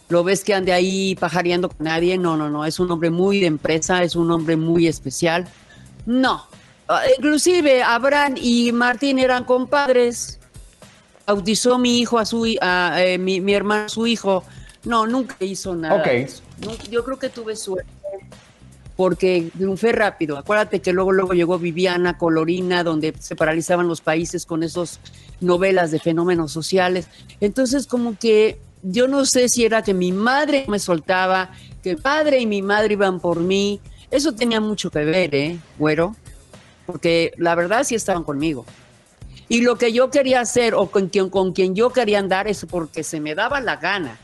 lo ves que ande ahí pajareando con nadie. No, no, no, es un hombre muy de empresa, es un hombre muy especial. No, Ah, inclusive Abraham y Martín eran compadres. Bautizó mi hijo a su a, eh, mi, mi hermano a su hijo. No, nunca hizo nada. Ok. de eso. Nunca- yo creo que tuve suerte porque triunfé rápido. Acuérdate que luego, luego llegó Viviana, Colorina, donde se paralizaban los países con esas novelas de fenómenos sociales. Entonces, como que yo no sé si era que mi madre me soltaba, que padre y mi madre iban por mí. Eso tenía mucho que ver, ¿eh, güero? Porque la verdad sí estaban conmigo. Y lo que yo quería hacer o con quien, con quien yo quería andar es porque se me daba la gana,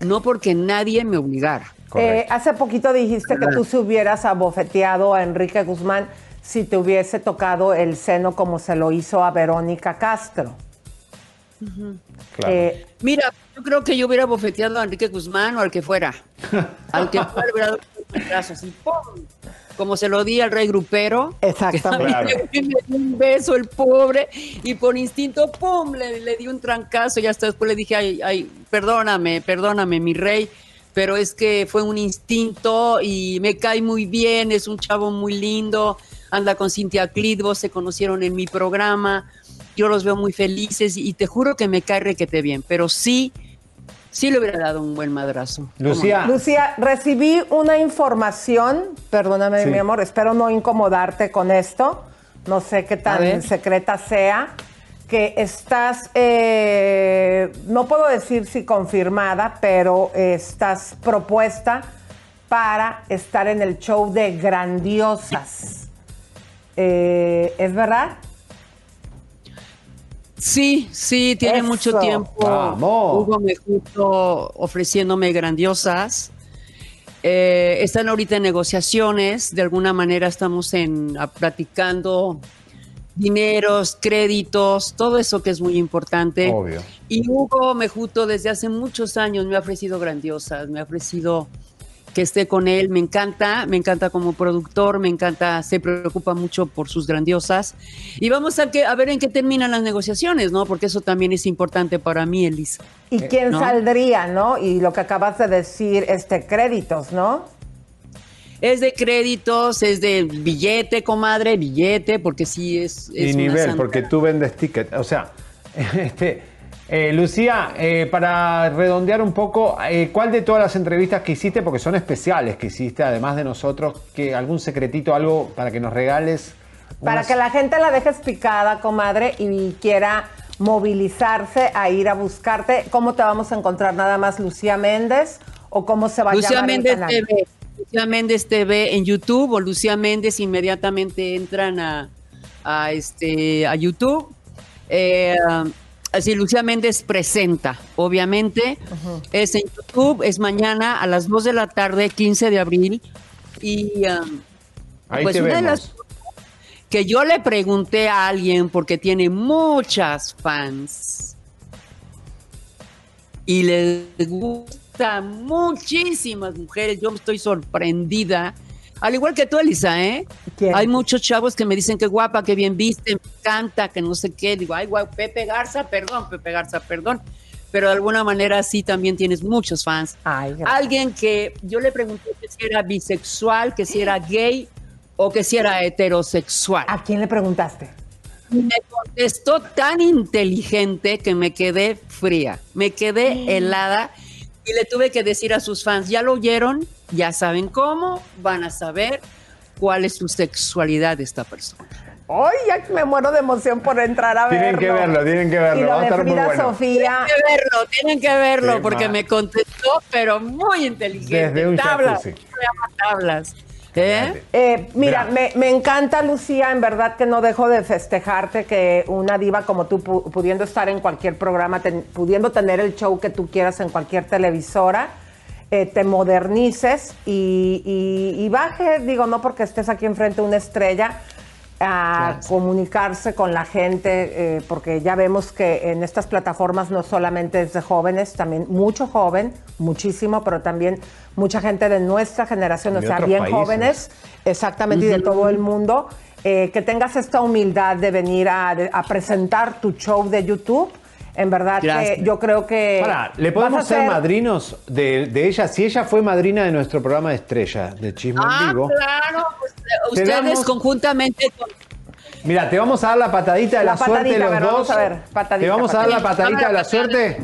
no porque nadie me obligara. Eh, hace poquito dijiste que tú se hubieras abofeteado a Enrique Guzmán si te hubiese tocado el seno como se lo hizo a Verónica Castro. Eh, Mira, yo creo que yo hubiera bofeteado a Enrique Guzmán o al que fuera. Al que fuera, le hubiera dado un brazo así, ¡pum! Como se lo di al rey grupero. Exactamente. Me dio un beso el pobre y por instinto, ¡pum! Le, le di un trancazo y hasta después le dije, ay, ay, perdóname, perdóname, mi rey. Pero es que fue un instinto y me cae muy bien, es un chavo muy lindo, anda con Cintia Clitbo, se conocieron en mi programa, yo los veo muy felices y te juro que me cae requete bien, pero sí, sí le hubiera dado un buen madrazo. Lucía. Lucía, recibí una información, perdóname Sí. mi amor, espero no incomodarte con esto, no sé qué tan secreta sea, que estás, eh, no puedo decir si confirmada, pero eh, estás propuesta para estar en el show de Grandiosas. Eh, ¿Es verdad? Sí, sí, tiene Eso. mucho tiempo. Vamos. Hugo Mejuto ofreciéndome grandiosas. Eh, están ahorita en negociaciones, de alguna manera estamos en a- platicando dineros, créditos, todo eso que es muy importante. Obvio. Y Hugo Mejuto desde hace muchos años me ha ofrecido grandiosas, me ha ofrecido que esté con él, me encanta, me encanta como productor, me encanta, se preocupa mucho por sus grandiosas. Y vamos a, que, a ver en qué terminan las negociaciones, ¿no? Porque eso también es importante para mí, Elisa. ¿Y quién ¿no? saldría, no? Y lo que acabas de decir, este, créditos, ¿no? Es de créditos, es de billete, comadre, billete, porque sí es... es y una nivel, santa. porque tú vendes ticket. O sea, este, eh, Lucía, eh, para redondear un poco, eh, ¿cuál de todas las entrevistas que hiciste, porque son especiales que hiciste, además de nosotros, que algún secretito, algo para que nos regales? Para que la gente la dejes picada, comadre, y quiera movilizarse a ir a buscarte. ¿Cómo te vamos a encontrar? ¿Nada más Lucía Méndez? ¿O cómo se va a Lucía llamar Méndez el canal? TV. Lucía Méndez TV en YouTube o Lucía Méndez inmediatamente entran a, a, este, a YouTube. Eh, así, Lucía Méndez presenta, obviamente. Es en YouTube, es mañana a las 2 de la tarde, 15 de abril. Y um, Ahí pues te una de las que yo le pregunté a alguien porque tiene muchas fans y le gusta muchísimas mujeres. Yo estoy sorprendida. Al igual que tú, Elisa, ¿eh? Hay muchos chavos que me dicen que guapa, que bien viste, me encanta, que no sé qué. Digo, ay, guau, Pepe Garza, perdón, Pepe Garza, perdón. Pero de alguna manera sí también tienes muchos fans. Alguien que yo le pregunté que si era bisexual, que si era gay o que si era heterosexual. ¿A quién le preguntaste? Me contestó tan inteligente que me quedé fría, me quedé helada y le tuve que decir a sus fans, ya lo oyeron, ya saben cómo, van a saber cuál es su sexualidad de esta persona. Ay, ya me muero de emoción por entrar a Tienen verlo. que verlo, tienen que verlo. Y lo Va a de estar muy Frida bueno. Sofía. Tienen que verlo, tienen que verlo Qué porque mal. me contestó, pero muy inteligente. Desde un tablas, tablas. ¿Eh? Eh, mira, me, me encanta, Lucía, en verdad que no dejo de festejarte que una diva como tú, pu- pudiendo estar en cualquier programa, ten- pudiendo tener el show que tú quieras en cualquier televisora, eh, te modernices y, y- y baje, digo, no porque estés aquí enfrente una estrella, a comunicarse con la gente, eh, porque ya vemos que en estas plataformas no solamente es de jóvenes, también mucho joven, muchísimo, pero también mucha gente de nuestra generación, o De sea, otros bien países. jóvenes, exactamente, y de todo el mundo, eh, que tengas esta humildad de venir a presentar tu show de YouTube. En verdad que yo creo que... Pará, ¿le podemos ser ser- madrinos de, de ella? Si ella fue madrina de nuestro programa de estrella, de Chisme en Ah, Vivo. claro, pues, Te ustedes damos- conjuntamente con Mira, te vamos a dar la patadita de la, La suerte patadita, los a ver, dos. vamos a ver, patadita, te vamos a dar la patadita. patadita de la suerte.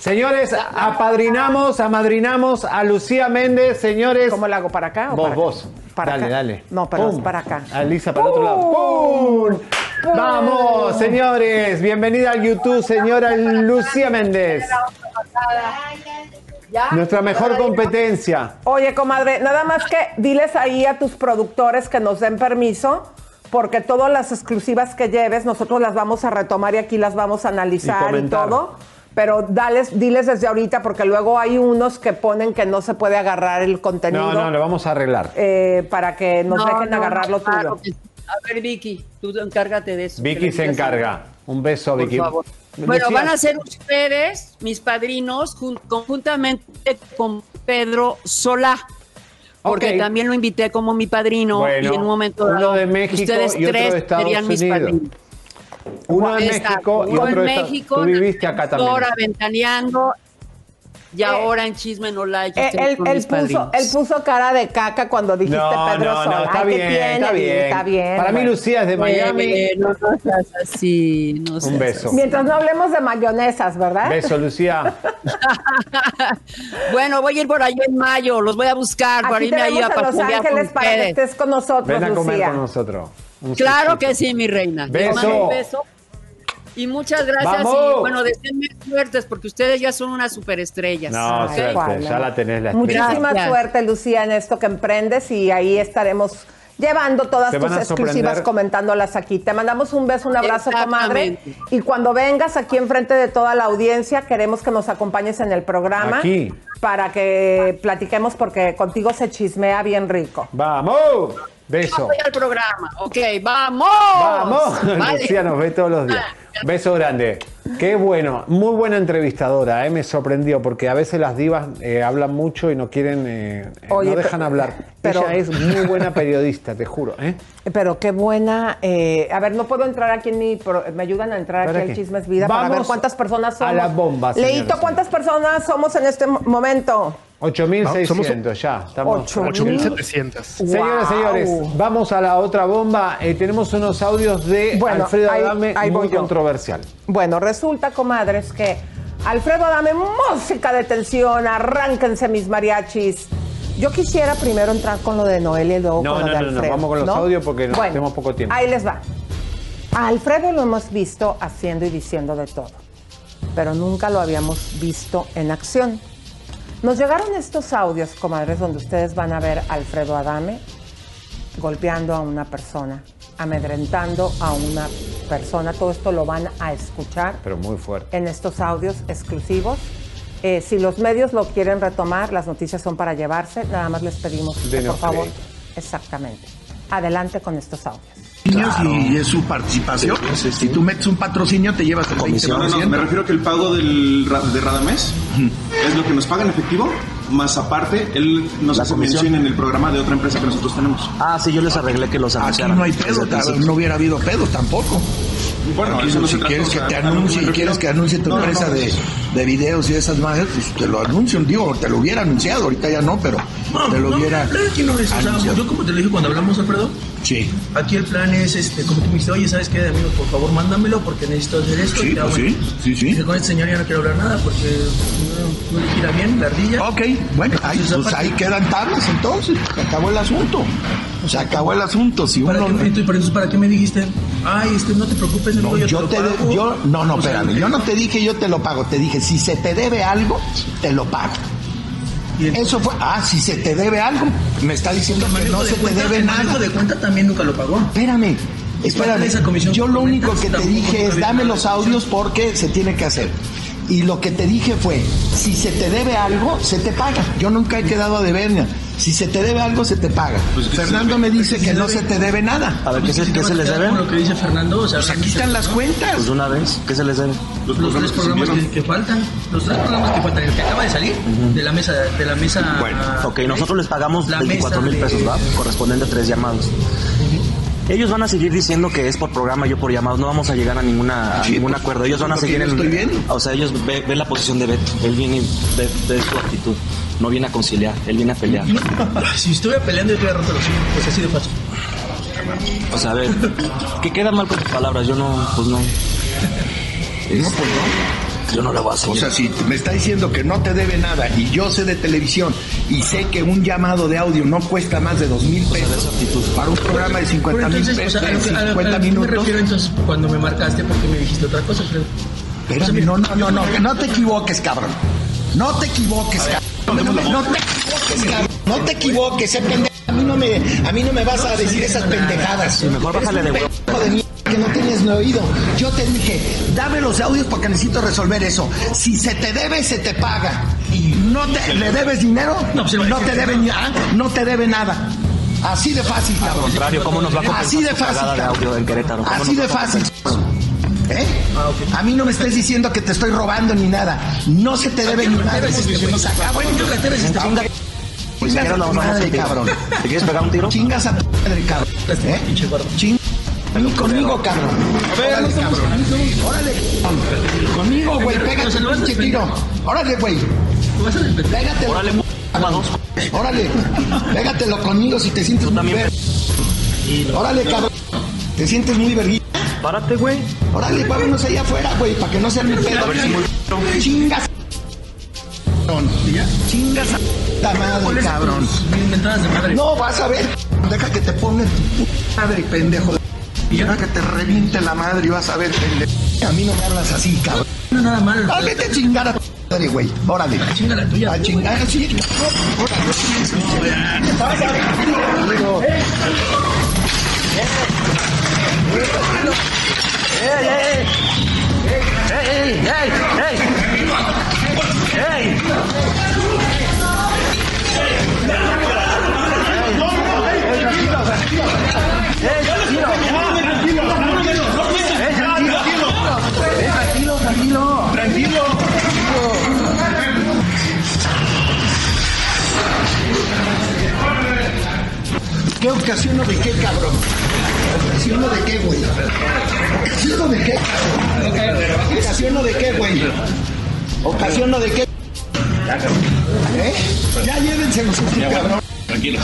Señores, apadrinamos, amadrinamos a Lucía Méndez, señores. ¿Cómo la hago para acá o Vos, para acá? vos. Para dale, acá. dale. No, es para acá. A Lisa para el otro lado. ¡Pum! Vamos, señores. Bienvenida al YouTube, señora Lucía Méndez. Nuestra mejor competencia. Oye, comadre, nada más que diles ahí a tus productores que nos den permiso, porque todas las exclusivas que lleves, nosotros las vamos a retomar y aquí las vamos a Y analizar y, comentar. todo. Pero dales, diles desde ahorita, porque luego hay unos que ponen que no se puede agarrar el contenido No, no, lo vamos a arreglar. eh, para que nos No, dejen no, agarrar no, lo claro tuyo. A ver, Vicky, tú encárgate de eso. Vicky se encarga. Un beso, Por Vicky. favor. Bueno, van a ser ustedes, mis padrinos, jun- conjuntamente con Pedro Solá. Porque también lo invité como mi padrino Bueno, y en un momento uno dado, de México ustedes y otro tres de Estados serían mis Unidos. padrinos. Uno en Exacto, México y uno otro en México, Tú viviste acá también. Ahora ventaneando y ahora en Chisme No Like. Eh, él, él puso, él puso cara de caca cuando dijiste No, Pedro no, Sola. no, está Ay, ¿qué bien, tiene? está bien. Está bien. Para mí. Lucía es de Miami. Eh, no, no seas así, no seas beso. así. Mientras no hablemos de mayonesas, ¿verdad? Beso, Lucía. Bueno, voy a ir por allá en mayo, los voy a buscar para Aquí irme te ahí vemos a Los Ángeles para que estés con nosotros, Ven a comer Lucía. con nosotros. Claro que sí, mi reina. Les Beso. mando un beso. Y muchas gracias. ¡Vamos! Y bueno, deseenme suertes porque ustedes ya son unas superestrellas. No, suerte, ya la tenés la Muchísima Gracias. suerte, Lucía, en esto que emprendes y ahí estaremos llevando todas tus exclusivas, comentándolas aquí. Te mandamos un beso, un abrazo, comadre. Y cuando vengas aquí enfrente de toda la audiencia, queremos que nos acompañes en el programa. Aquí. Para que platiquemos porque contigo se chismea bien rico. ¡Vamos! Beso. Voy al programa. Ok, vamos. ¡Vamos! Vale. Lucía nos ve todos los días. Beso grande. Qué bueno, muy buena entrevistadora, eh, me sorprendió porque a veces las divas eh, hablan mucho y no quieren, eh, Oye, no dejan hablar. pero- Ella es muy buena periodista, te juro. ¿eh? Pero qué buena. eh, a ver, no puedo entrar aquí en mi. pro- me ayudan a entrar ¿Para aquí al? Chismes Vida para ver Vamos cuántas personas a somos. la bomba, señores. Leito, ¿cuántas personas somos en este mo- momento? 8.600 ya. Estamos. 8.700. Señoras, Wow. señores, vamos a la otra bomba. Eh, tenemos unos audios de Bueno, Alfredo Adame ahí muy controversial. Bueno, resulta, comadres, que Alfredo Adame, música de tensión, arránquense mis mariachis. Yo quisiera primero entrar con lo de Noelia y luego No, con lo no, de no, no, Alfredo. vamos con los audios porque no- tenemos poco tiempo. Ahí les va. A Alfredo lo hemos visto haciendo y diciendo de todo, pero nunca lo habíamos visto en acción. Nos llegaron estos audios, comadres, donde ustedes van a ver a Alfredo Adame golpeando a una persona, amedrentando a una persona. Todo esto lo van a escuchar Pero muy fuerte. en estos audios exclusivos. Eh, si los medios lo quieren retomar, las noticias son para llevarse. Nada más les pedimos que, por favor, exactamente. Adelante con estos audios. Y es su participación. Si tú metes un patrocinio, te llevas el 20%. No, no, me refiero que el pago del, de Radamés es lo que nos paga en efectivo, más aparte, él nos La hace comisión. mención en el programa de otra empresa que nosotros tenemos. Ah, sí, yo les arreglé que los anunciaran. Aquí no hay pedo, cabrón, no hubiera habido pedos tampoco. Bueno, Aquí, eso no si se quieres que sea, te a anuncie, quieres que anuncie tu No, empresa no. de, de videos y esas madres, pues te lo anuncian, digo, te lo hubiera anunciado, ahorita ya no, pero te lo hubiera Aquí no es, o sea, anunciado. yo como te lo dije cuando hablamos, Alfredo, Sí. aquí el plan es, este, como tú me dijiste, oye, ¿sabes qué, amigo? Por favor, mándamelo porque necesito hacer esto. Sí, y te hago- pues sí, sí, sí. Dije, con este señor ya no quiero hablar nada porque no, no le gira bien la ardilla. Ok, bueno, ahí, pues ahí quedan tablas entonces, se acabó el asunto. Se acabó el asunto. Si ¿Para uno... qué, ¿para, entonces, ¿para qué me dijiste? Ay, este, no te preocupes, No, yo, yo te, te pago. yo, no, no, O sea, espérame, yo no te dije yo te lo pago, te dije si se te debe algo, te lo pago. Eso fue, ah, si se te debe algo, me está diciendo que no se te debe el manejo nada. de cuenta también nunca lo pagó. Espérame, espérame. de esa comisión Yo lo único que te dije es dame nada los audios porque se tiene que hacer. Y lo que te dije fue, si se te debe algo, se te paga. Yo nunca he quedado a deber. Si se te debe algo, se te paga. Fernando me dice que no se te debe nada. A ver, ¿qué se, qué se les debe? Lo que dice Fernando, o sea, Pues aquí están las cuentas. Pues una vez, ¿qué se les debe? Los, tres programas que, que faltan, los tres programas que faltan, el que acaba de salir de la mesa, de la mesa. Bueno, ok, nosotros les pagamos La 24 mil de- pesos, ¿va? Correspondiente a tres llamados. Ellos van a seguir diciendo que es por programa, yo por llamados. No vamos a llegar a ninguna a Sí, ningún pues, acuerdo. Ellos van a seguir yo en. estoy viendo. O sea, ellos ve- ven la posición de Beto. Él viene y ve, ve su actitud. No viene a conciliar, él viene a pelear. Si estuviera peleando, yo te hubiera roto los hijos, pues así de fácil. O sea, a ver, que queda mal con tus palabras. Yo no, pues no. No, pues no. Yo no le voy a O seguir. sea, si me está diciendo que no te debe nada y yo sé de televisión y sé que un llamado de audio no cuesta más de dos mil pesos para un programa de 50 mil entonces, o pesos, sea, a lo a lo- a 50 lo que me minutos. refiero entonces cuando me marcaste porque me dijiste otra cosa, Alfredo. Espérame, no, no, no, no, no te equivoques, cabrón. No te equivoques, cabrón. No te equivoques, cabrón. No te equivoques, eh, pendejo. A mí no me, a mí no me vas a decir esas pendejadas. mejor bájale de mierda que no tienes ni oído. Yo te dije, dame los audios porque necesito resolver eso. Si se te debe, se te paga. Y no te, le debes dinero, no, te debe ni- ah, no te debe nada. Así de fácil, Al cabrón. contrario, ¿cómo nos va a Así de fácil, de audio en Querétaro? ¿Cómo Así de va a. ¿Eh? A mí no me estés diciendo que te estoy robando ni nada. No se te debe ni nada. Se acabó. Chinga- Pues si Chingas quieres a lo tu vamos a hacer madre, contigo. cabrón. ¿Te quieres pegar un tiro? Chingas a tu madre, cabrón. ¿Eh? Ching- Ven conmigo, cabrón. Órale, cabrón. Órale, cabrón. Conmigo, güey. Pégate un pinche tiro. Órale, güey. Pégatelo. Órale, Órale. Órale. Pégatelo conmigo si te sientes muy ver. Órale, cabrón. ¿Te sientes muy verguita? Párate, güey. Órale, vámonos allá afuera, güey, para que no sea mi pedo. Chingas. cabrón. Chingas a puta madre, cabrón. No, vas a ver. Deja que te ponga tu puta madre, pendejo. Ya que te reviente la madre y vas a ver, pendejo. A mí no me hablas así, cabrón. No, nada mal. Ah, vete a chingar a tu madre, güey. Órale. A chingar la tuya. A chingar, sí. ¡Ey, ocasión de qué, cabrón? ¿Ocasión de qué, güey? ¿Ocasión de qué, cabrón? ¿Ocasión de qué, güey? ¿Ocasión de qué? ¿Eh? Ya llévense los cabrón. Tranquilo.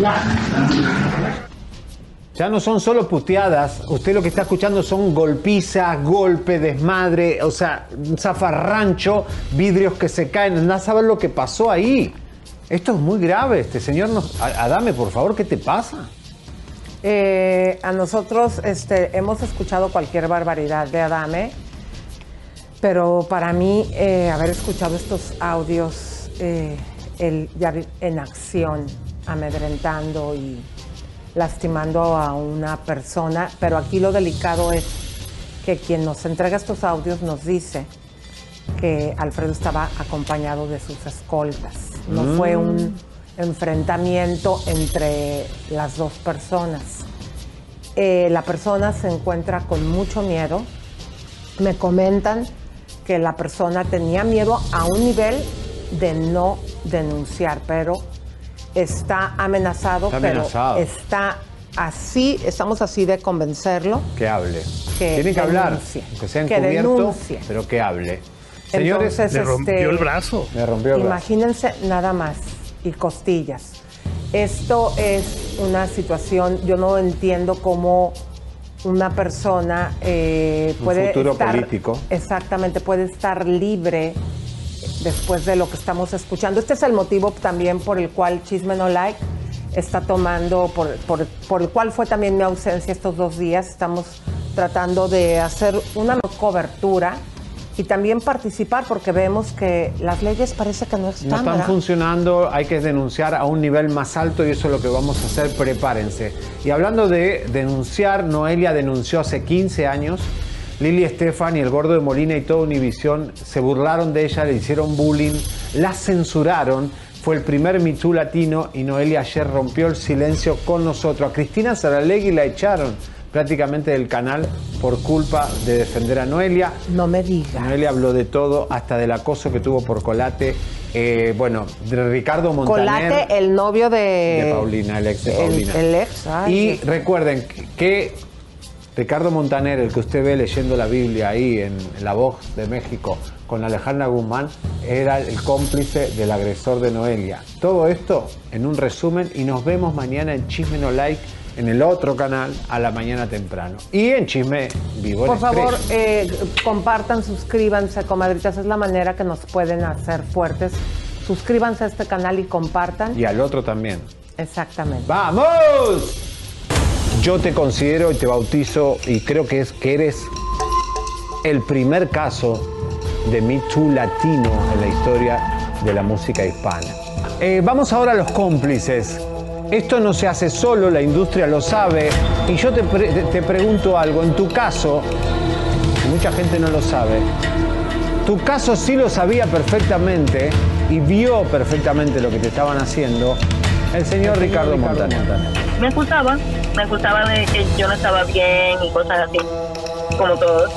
Ya no son solo puteadas, usted lo que está escuchando son golpizas, golpe, desmadre, o sea, un zafarrancho, vidrios que se caen, anda a saber lo que pasó ahí. Esto es muy grave, este señor nos... Adame, por favor, ¿qué te pasa? Eh, a nosotros este, hemos escuchado cualquier barbaridad de Adame, pero para mí eh, haber escuchado estos audios, eh, ya vi- en acción, amedrentando y lastimando a una persona, pero aquí lo delicado es que quien nos entrega estos audios nos dice que Alfredo estaba acompañado de sus escoltas. No Mm. fue un enfrentamiento entre las dos personas. Eh, la persona se encuentra con mucho miedo. Me comentan que la persona tenía miedo a un nivel de no denunciar, pero está amenazado, Está pero está así, estamos así de convencerlo. Que hable. Que Tiene que hablar, denuncie. aunque sea Que denuncie. pero que hable. Señores, Entonces, Le rompió este, el brazo. Me rompió el brazo. Imagínense nada más y costillas. Esto es una situación, yo no entiendo cómo una persona eh, Un puede futuro estar político. exactamente puede estar libre después de lo que estamos escuchando. Este es el motivo también por el cual Chisme No Like está tomando, por, por- por el cual fue también mi ausencia estos dos días. Estamos tratando de hacer una cobertura y también participar porque vemos que las leyes parece que no están. No están ¿verdad? funcionando, hay que denunciar a un nivel más alto y eso es lo que vamos a hacer, prepárense. Y hablando de denunciar, Noelia denunció hace 15 años, Lili Estefan y el gordo de Molina y toda Univisión se burlaron de ella, le hicieron bullying, la censuraron, fue el primer Me Too latino y Noelia ayer rompió el silencio con nosotros. A Cristina Saralegui la echaron prácticamente del canal por culpa de defender a Noelia. No me digas. Noelia habló de todo, hasta del acoso que tuvo por Colate. Eh, bueno, de Ricardo Montaner. Colate, el novio de, de Paulina, el ex de Paulina. el ex, ay, y recuerden que Ricardo Montaner, el que usted ve leyendo la Biblia ahí en, en la voz de México con Alejandra Guzmán, era el cómplice del agresor de Noelia. Todo esto en un resumen y nos vemos mañana en Chisme No Like en el otro canal a la mañana temprano. Y en Chisme Vivo Por favor, eh, compartan, suscríbanse, comadritas. Es la manera que nos pueden hacer fuertes. Suscríbanse a este canal y compartan. Y al otro también. Exactamente. ¡Vamos! Yo te considero y te bautizo y creo que es que eres el primer caso de Me latino en la historia de la música hispana. Eh, vamos ahora a los cómplices. Esto no se hace solo, la industria lo sabe. Y yo te, te- pregunto algo, en tu caso, mucha gente no lo sabe, tu caso sí lo sabía perfectamente y vio perfectamente lo que te estaban haciendo el señor Ricardo Montaner. Me acusaban, me acusaban de que yo no estaba bien y cosas así, como todos.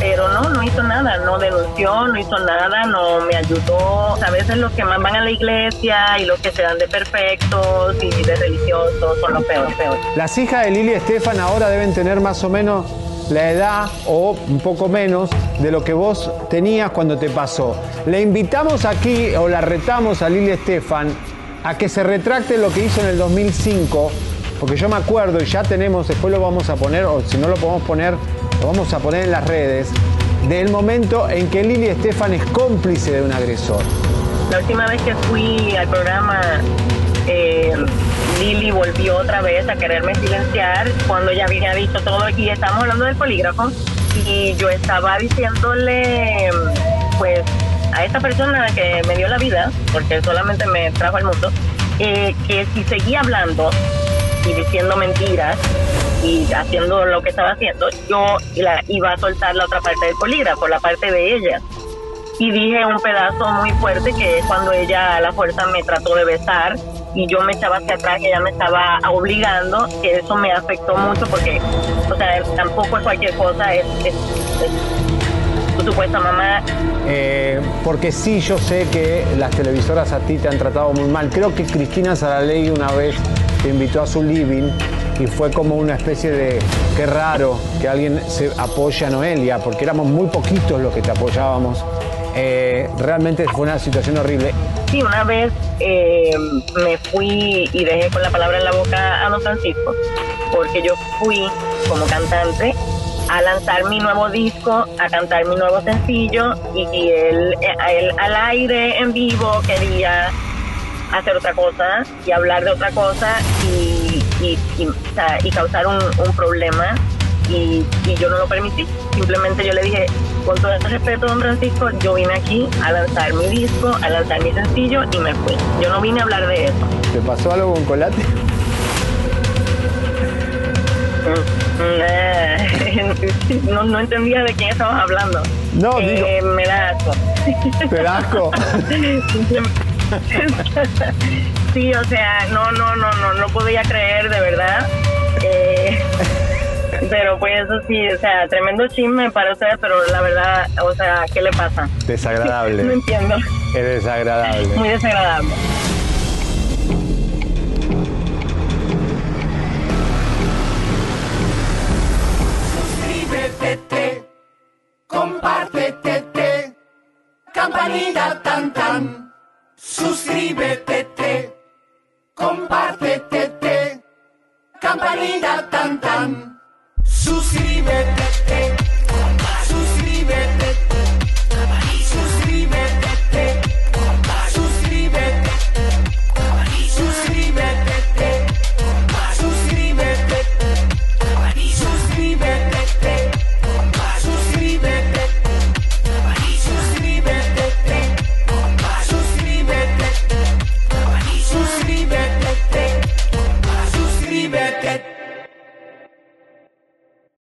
Pero no, no hizo nada, no denunció, no hizo nada, no me ayudó. A veces los que más van a la iglesia y los que se dan de perfectos y de religiosos son los peores, peores. Las hijas de Lili Estefan ahora deben tener más o menos la edad o un poco menos de lo que vos tenías cuando te pasó. Le invitamos aquí o la retamos a Lili Estefan a que se retracte lo que hizo en el 2005, porque yo me acuerdo y ya tenemos, después lo vamos a poner, o si no lo podemos poner lo vamos a poner en las redes, del momento en que Lili Estefan es cómplice de un agresor. La última vez que fui al programa, eh, Lili volvió otra vez a quererme silenciar cuando ya había dicho todo y estábamos hablando del polígrafo y yo estaba diciéndole, pues, a esta persona que me dio la vida, porque solamente me trajo al mundo, eh, que si seguía hablando y diciendo mentiras y haciendo lo que estaba haciendo, yo la iba a soltar la otra parte del polígrafo, la parte de ella. Y dije un pedazo muy fuerte que es cuando ella a la fuerza me trató de besar y yo me echaba hacia atrás, ella me estaba obligando, que eso me afectó mucho porque, o sea, tampoco es cualquier cosa, es tu supuesta mamá. Eh, porque sí, yo sé que las televisoras a ti te han tratado muy mal. Creo que Cristina Saraley una vez te invitó a su living y fue como una especie de qué raro que alguien se apoye a Noelia, porque éramos muy poquitos los que te apoyábamos. Eh, realmente fue una situación horrible. Sí, una vez eh, me fui y dejé con la palabra en la boca a Don Francisco, porque yo fui como cantante a lanzar mi nuevo disco, a cantar mi nuevo sencillo y, y él, eh, él al aire en vivo quería hacer otra cosa y hablar de otra cosa y, y, causar un, problema y, y yo no lo permití. Simplemente yo le dije, con todo el respeto, don Francisco, yo vine aquí a lanzar mi disco, a lanzar mi sencillo y me fui. Yo no vine a hablar de eso. ¿Te pasó algo con Colate? No, no entendía de quién estabas hablando. No, Eh, Me da asco. ¿Te da asco? sí, o sea, no, no, no, no, no podía creer de verdad. Eh, pero pues eso sí, o sea, tremendo chisme para ustedes, pero la verdad, o sea, ¿qué le pasa? Desagradable. No entiendo. Es desagradable. Muy desagradable. Suscríbete, compártete, campanita tan tan. Suscríbete, compártete, campanita tan tan. Suscríbete.